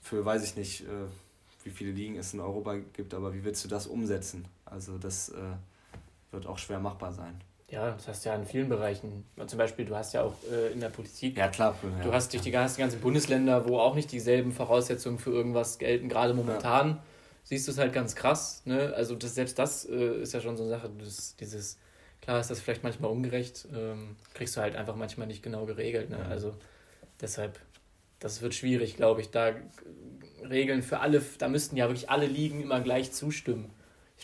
für weiß ich nicht, äh, wie viele Ligen es in Europa gibt, aber wie willst du das umsetzen? Also das äh, wird auch schwer machbar sein. Ja, das hast du ja in vielen Bereichen. Zum Beispiel, du hast ja auch äh, in der Politik. Ja, klar. Ja. Du hast durch die, die ganzen Bundesländer, wo auch nicht dieselben Voraussetzungen für irgendwas gelten. Gerade momentan ja. siehst du es halt ganz krass. Ne? Also, das, selbst das äh, ist ja schon so eine Sache. Das, dieses, klar ist das vielleicht manchmal ungerecht, ähm, kriegst du halt einfach manchmal nicht genau geregelt. Ne? Also, deshalb, das wird schwierig, glaube ich. Da Regeln für alle, da müssten ja wirklich alle Ligen immer gleich zustimmen.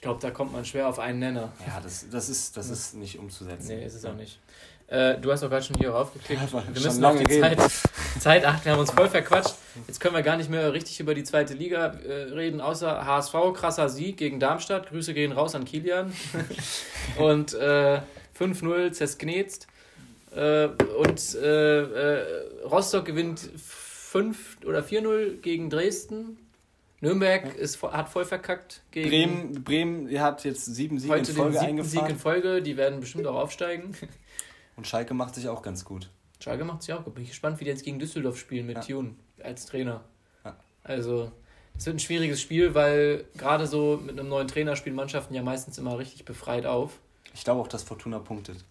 Ich glaube, da kommt man schwer auf einen Nenner. Ja, das, das, ist, das ist nicht umzusetzen. Nee, ist es auch nicht. Äh, du hast auch gerade schon hier raufgeklickt. Ja, wir müssen auf die Zeit, Zeit achten. Wir haben uns voll verquatscht. Jetzt können wir gar nicht mehr richtig über die zweite Liga äh, reden, außer HSV, krasser Sieg gegen Darmstadt. Grüße gehen raus an Kilian. und äh, 5-0 zersknetzt. Äh, und äh, äh, Rostock gewinnt 5 oder 4-0 gegen Dresden. Nürnberg ist, hat voll verkackt gegen. Bremen, Bremen hat jetzt sieben Siege in Folge den eingefahren. Sieg in Folge, die werden bestimmt auch aufsteigen. Und Schalke macht sich auch ganz gut. Schalke macht sich auch gut. Bin ich gespannt, wie die jetzt gegen Düsseldorf spielen mit ja. Tune als Trainer. Ja. Also, es wird ein schwieriges Spiel, weil gerade so mit einem neuen Trainer spielen Mannschaften ja meistens immer richtig befreit auf. Ich glaube auch, dass Fortuna punktet.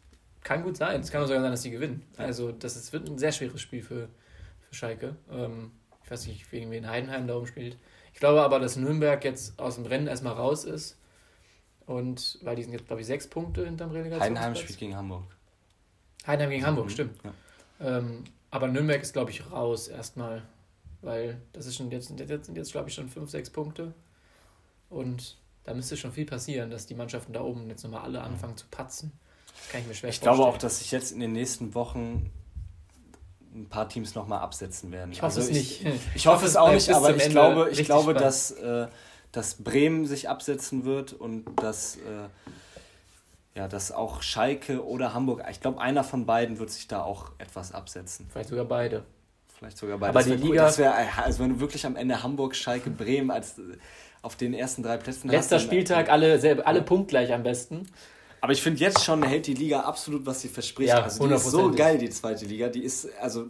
Kann gut sein. Es kann auch sogar sein, dass sie gewinnen. Also das ist, wird ein sehr schweres Spiel für, für Schalke. Ähm, ich weiß nicht, wegen wen Heidenheim darum spielt. Ich glaube aber, dass Nürnberg jetzt aus dem Rennen erstmal raus ist. Und weil die sind jetzt, glaube ich, sechs Punkte hinterm Relegation. Heidenheim spielt gegen Hamburg. Heidenheim gegen Hamburg, mhm. stimmt. Ja. Ähm, aber Nürnberg ist, glaube ich, raus erstmal. Weil das ist schon jetzt, jetzt sind jetzt, glaube ich, schon fünf, sechs Punkte. Und da müsste schon viel passieren, dass die Mannschaften da oben jetzt nochmal alle anfangen zu patzen. Das kann ich mir schwer ich vorstellen. Ich glaube auch, dass sich jetzt in den nächsten Wochen ein paar Teams nochmal absetzen werden. Ich hoffe also es nicht. Ich, ich hoffe es auch nicht, aber ich glaube, ich glaube dass, äh, dass Bremen sich absetzen wird und dass, äh, ja, dass auch Schalke oder Hamburg, ich glaube, einer von beiden wird sich da auch etwas absetzen. Vielleicht sogar beide. Vielleicht sogar beide. Aber das die Liga. Cool. Wär, also, wenn du wirklich am Ende Hamburg, Schalke, Bremen als auf den ersten drei Plätzen Letzter hast, Spieltag, alle, alle punktgleich am besten. Aber ich finde jetzt schon hält die Liga absolut, was sie verspricht. Ja, also die ist so geil, die zweite Liga. Die ist, also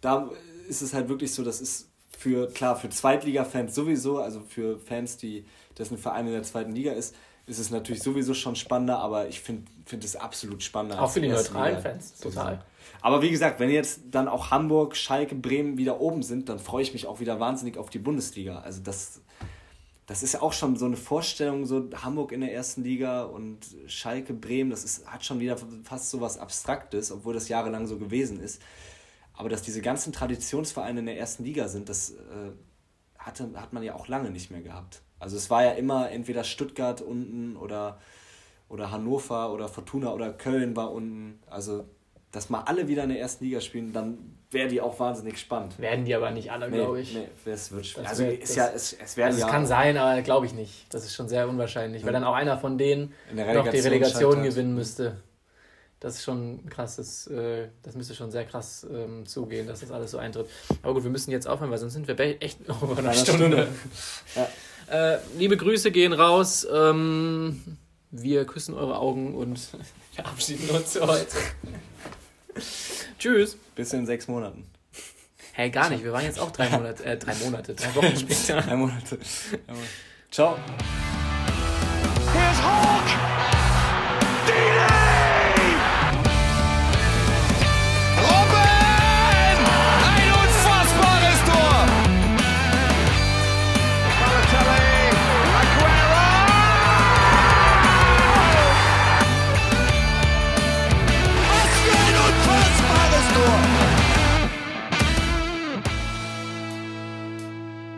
da ist es halt wirklich so, das ist für, klar, für Zweitliga-Fans sowieso, also für Fans, die dessen Verein in der zweiten Liga ist, ist es natürlich sowieso schon spannender, aber ich finde find es absolut spannender. Auch für die neutralen Liga. Fans, total. Aber wie gesagt, wenn jetzt dann auch Hamburg, Schalke, Bremen wieder oben sind, dann freue ich mich auch wieder wahnsinnig auf die Bundesliga. Also das das ist ja auch schon so eine Vorstellung, so Hamburg in der ersten Liga und Schalke, Bremen, das ist, hat schon wieder fast so was Abstraktes, obwohl das jahrelang so gewesen ist. Aber dass diese ganzen Traditionsvereine in der ersten Liga sind, das äh, hatte, hat man ja auch lange nicht mehr gehabt. Also es war ja immer entweder Stuttgart unten oder, oder Hannover oder Fortuna oder Köln war unten. Also dass mal alle wieder in der ersten Liga spielen, dann wäre die auch wahnsinnig spannend. Werden die aber nicht alle, nee, glaube ich. Nee, es wird schwer. Also wär, ist ja, es, es werden also ja. Es kann sein, aber glaube ich nicht. Das ist schon sehr unwahrscheinlich, ja. weil dann auch einer von denen noch die Relegation gewinnen müsste. Das ist schon krass, das, äh, das müsste schon sehr krass ähm, zugehen, dass das alles so eintritt. Aber gut, wir müssen jetzt aufhören, weil sonst sind wir echt noch über eine Stunde. Stunde. ja. äh, liebe Grüße gehen raus. Ähm, wir küssen eure Augen und verabschieden uns für heute. Tschüss. Bis in sechs Monaten. Hey, gar nicht. Wir waren jetzt auch drei Monate, äh, drei Monate, drei Wochen später. drei Monate. Ciao.